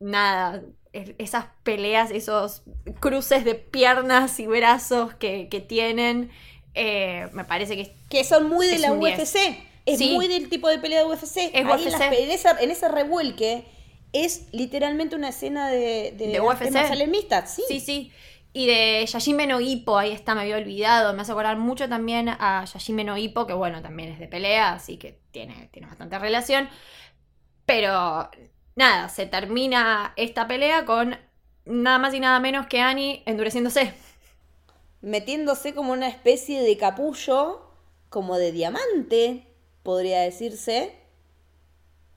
nada, es- esas peleas, esos cruces de piernas y brazos que, que tienen, eh, me parece que Que son muy de la un 10. UFC. Es Sí. muy del tipo de pelea de UFC. Es Ahí en, las en esa- en ese revuelque es literalmente una escena de, de, De UFC. mixtas, Sí. sí, sí. Y de Yashime no Hippo, ahí está, me había olvidado. Me hace acordar mucho también a Yashime no Hippo, que bueno, también es de pelea, así que tiene, tiene bastante relación. Pero nada, se termina esta pelea con nada más y nada menos que Annie endureciéndose. Metiéndose como una especie de capullo, como de diamante, podría decirse,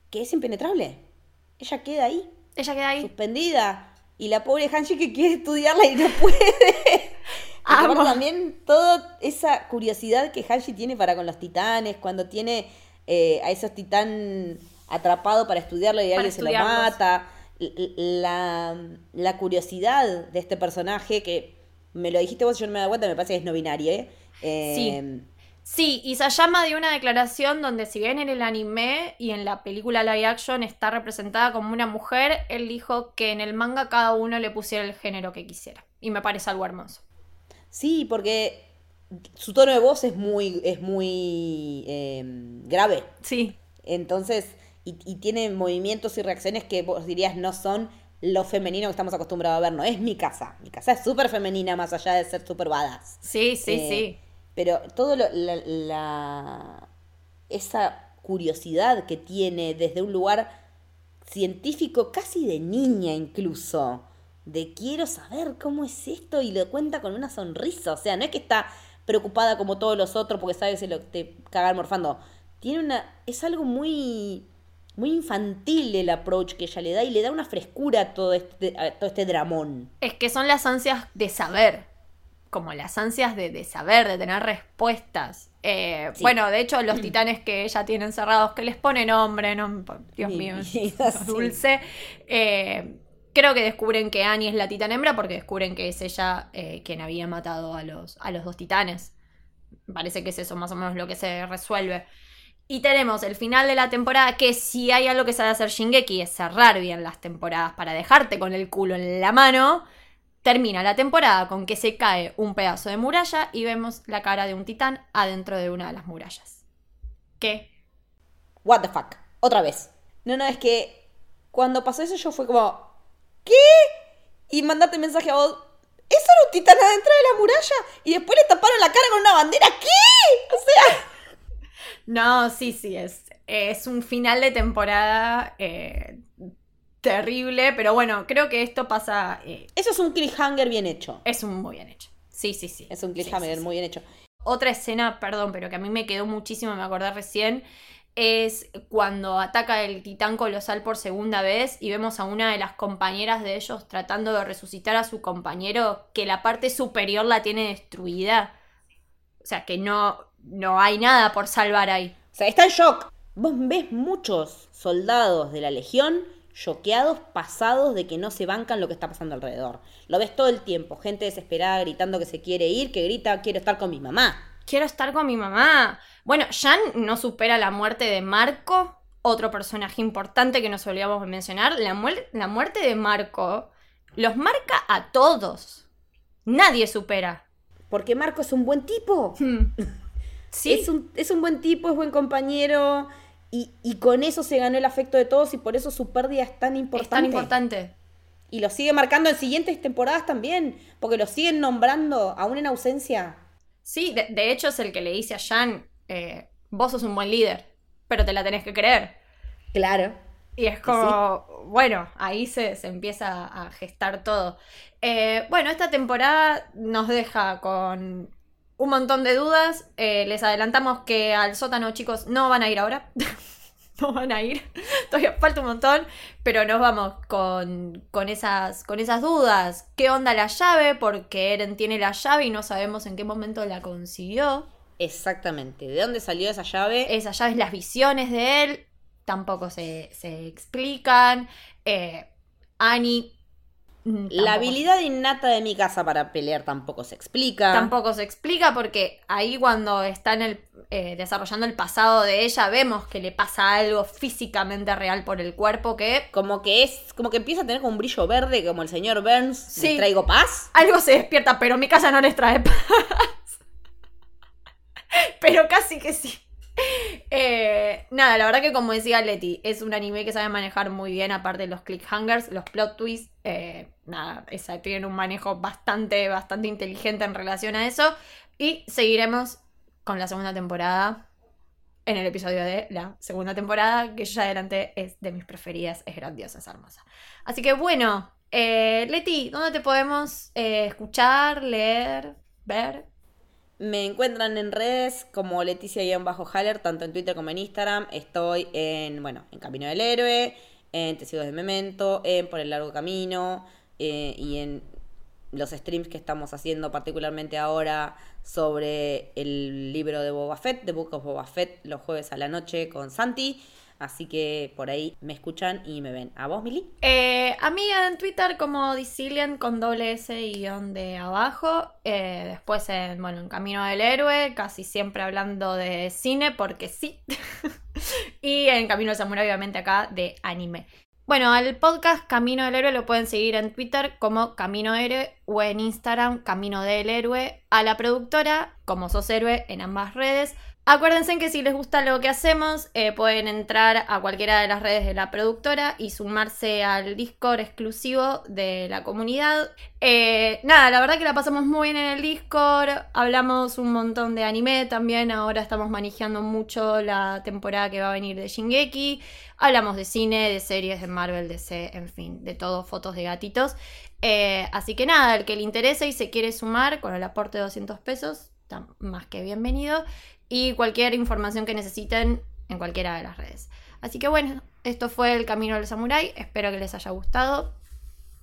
que es impenetrable. Ella queda ahí, Ella queda ahí. suspendida. Y la pobre Hanshi que quiere estudiarla y no puede. Amo. también toda esa curiosidad que Hanshi tiene para con los titanes, cuando tiene eh, a esos titán atrapado para estudiarlo y Para alguien se lo mata. La curiosidad de este personaje que me lo dijiste vos yo no me da cuenta, me parece que es no binario, ¿eh? Eh, Sí, y Sayama dio una declaración donde si bien en el anime y en la película live action está representada como una mujer, él dijo que en el manga cada uno le pusiera el género que quisiera. Y me parece algo hermoso. Sí, porque su tono de voz es muy, es muy eh, grave. Sí, Entonces, y, y tiene movimientos y reacciones que vos dirías no son lo femenino que estamos acostumbrados a ver. No es mi casa. Mi casa es súper femenina más allá de ser súper badass. sí, sí, Eh, sí. Pero todo lo- la, la- esa curiosidad que tiene desde un lugar científico, casi de niña incluso, de quiero saber cómo es esto y lo cuenta con una sonrisa. O sea, no es que está preocupada como todos los otros porque sabe que se lo te cagan morfando. Tiene una. Es algo muy. Muy infantil el approach que ella le da y le da una frescura a todo este, a todo este dramón. Es que son las ansias de saber. Como las ansias de, de saber, de tener respuestas. Eh, Sí. Bueno, de hecho, los titanes que ella tiene encerrados, que les pone nombre, no, Dios mío, es sí. dulce. eh, creo que descubren que Annie es la titán hembra porque descubren que es ella eh, quien había matado a los, a los dos titanes. Parece que es eso más o menos lo que se resuelve. Y tenemos el final de la temporada, que si hay algo que sabe hacer Shingeki es cerrar bien las temporadas para dejarte con el culo en la mano. Termina la temporada con que se cae un pedazo de muralla y vemos la cara de un titán adentro de una de las murallas. ¿Qué? What the fuck. Otra vez. No, no, es que cuando pasó eso yo fue como. ¿Qué? Y mandarte mensaje a vos. ¿Eso era un titán adentro de la muralla? Y después le taparon la cara con una bandera. ¿Qué? O sea. No, sí, sí, es, es un final de temporada eh, terrible, pero bueno, creo que esto pasa... eh, Eso es un cliffhanger bien hecho. es un muy bien hecho. Sí, sí, sí. Es un cliffhanger sí, sí. muy bien hecho. Otra escena, perdón, pero que a mí me quedó muchísimo, me acordé recién, es cuando ataca el titán colosal por segunda vez y vemos a una de las compañeras de ellos tratando de resucitar a su compañero, que la parte superior la tiene destruida. O sea, que no, no hay nada por salvar ahí. O sea, está en shock. Vos ves muchos soldados de la Legión choqueados, pasados de que no se bancan lo que está pasando alrededor. Lo ves todo el tiempo. Gente desesperada gritando que se quiere ir, que grita quiero estar con mi mamá. Quiero estar con mi mamá. Bueno, Jan no supera la muerte de Marco, otro personaje importante que nos olvidamos de mencionar. La, muer- la muerte de Marco los marca a todos. Nadie supera. Porque Marco es un buen tipo. Sí, Es, un, es un buen tipo, es buen compañero. Y, y con eso se ganó el afecto de todos y por eso su pérdida es tan importante. es tan importante. Y lo sigue marcando en siguientes temporadas también. Porque lo siguen nombrando aún en ausencia. Sí, de, de hecho es el que le dice a Jan, eh, vos sos un buen líder, pero te la tenés que creer. Claro. Y es como, bueno, ahí se, se empieza a gestar todo. Eh, bueno, esta temporada nos deja con un montón de dudas. Eh, les adelantamos que al sótano, chicos, no van a ir ahora. no van a ir. Todavía falta un montón. Pero nos vamos con, con, esas, con esas dudas. ¿Qué onda la llave? Porque Eren tiene la llave y no sabemos en qué momento la consiguió. Exactamente. ¿De dónde salió esa llave? Esas llaves, las visiones de él, tampoco se, se explican. Eh, Annie. Mm, La habilidad innata de mi casa para pelear tampoco se explica. Tampoco se explica porque ahí cuando está en el, eh, desarrollando el pasado de ella vemos que le pasa algo físicamente real por el cuerpo que Como que es, como que empieza a tener como un brillo verde, como el señor Burns. Sí. ¿Les traigo paz? algo se despierta, pero mi casa no les trae paz. pero casi que sí. Eh, nada, la verdad que como decía Leti, es un anime que sabe manejar muy bien, aparte de los cliffhangers, los plot twists, eh, nada, esa, tienen un manejo bastante, bastante inteligente en relación a eso. Y seguiremos con la segunda temporada en el episodio de la segunda temporada, que yo ya adelante es de mis preferidas, es grandiosa, es hermosa. Así que bueno, eh, Leti, ¿dónde te podemos escuchar, leer, ver? Me encuentran en redes como Leticia-Haller, tanto en Twitter como en Instagram. Estoy en, bueno, en Camino del Héroe, en Testigos de Memento, en Por el Largo Camino eh, y en los streams que estamos haciendo particularmente ahora sobre el libro de Boba Fett, The Book of Boba Fett, los jueves a la noche con Santi. Así que por ahí me escuchan y me ven. ¿A vos, Mili? Eh, amiga en Twitter como Dicilian con doble S y guion de abajo. Eh, después en, bueno, en Camino del Héroe, casi siempre hablando de cine porque sí. y en Camino del Samurai, obviamente acá, de anime. Bueno, al podcast Camino del Héroe lo pueden seguir en Twitter como Camino Héroe o en Instagram Camino del Héroe. A la productora como Sos Héroe en ambas redes. Acuérdense que si les gusta lo que hacemos, eh, pueden entrar a cualquiera de las redes de la productora y sumarse al Discord exclusivo de la comunidad. Eh, nada, la verdad que la pasamos muy bien en el Discord. Hablamos un montón de anime también. Ahora estamos manejando mucho la temporada que va a venir de Shingeki. Hablamos de cine, de series, de Marvel, DC, en fin, de todo, fotos de gatitos. Eh, así que nada, el que le interese y se quiere sumar con el aporte de 200 pesos, está más que bienvenido y cualquier información que necesiten en cualquiera de las redes. Así que bueno, esto fue El Camino del Samurai, espero que les haya gustado.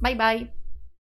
Bye bye.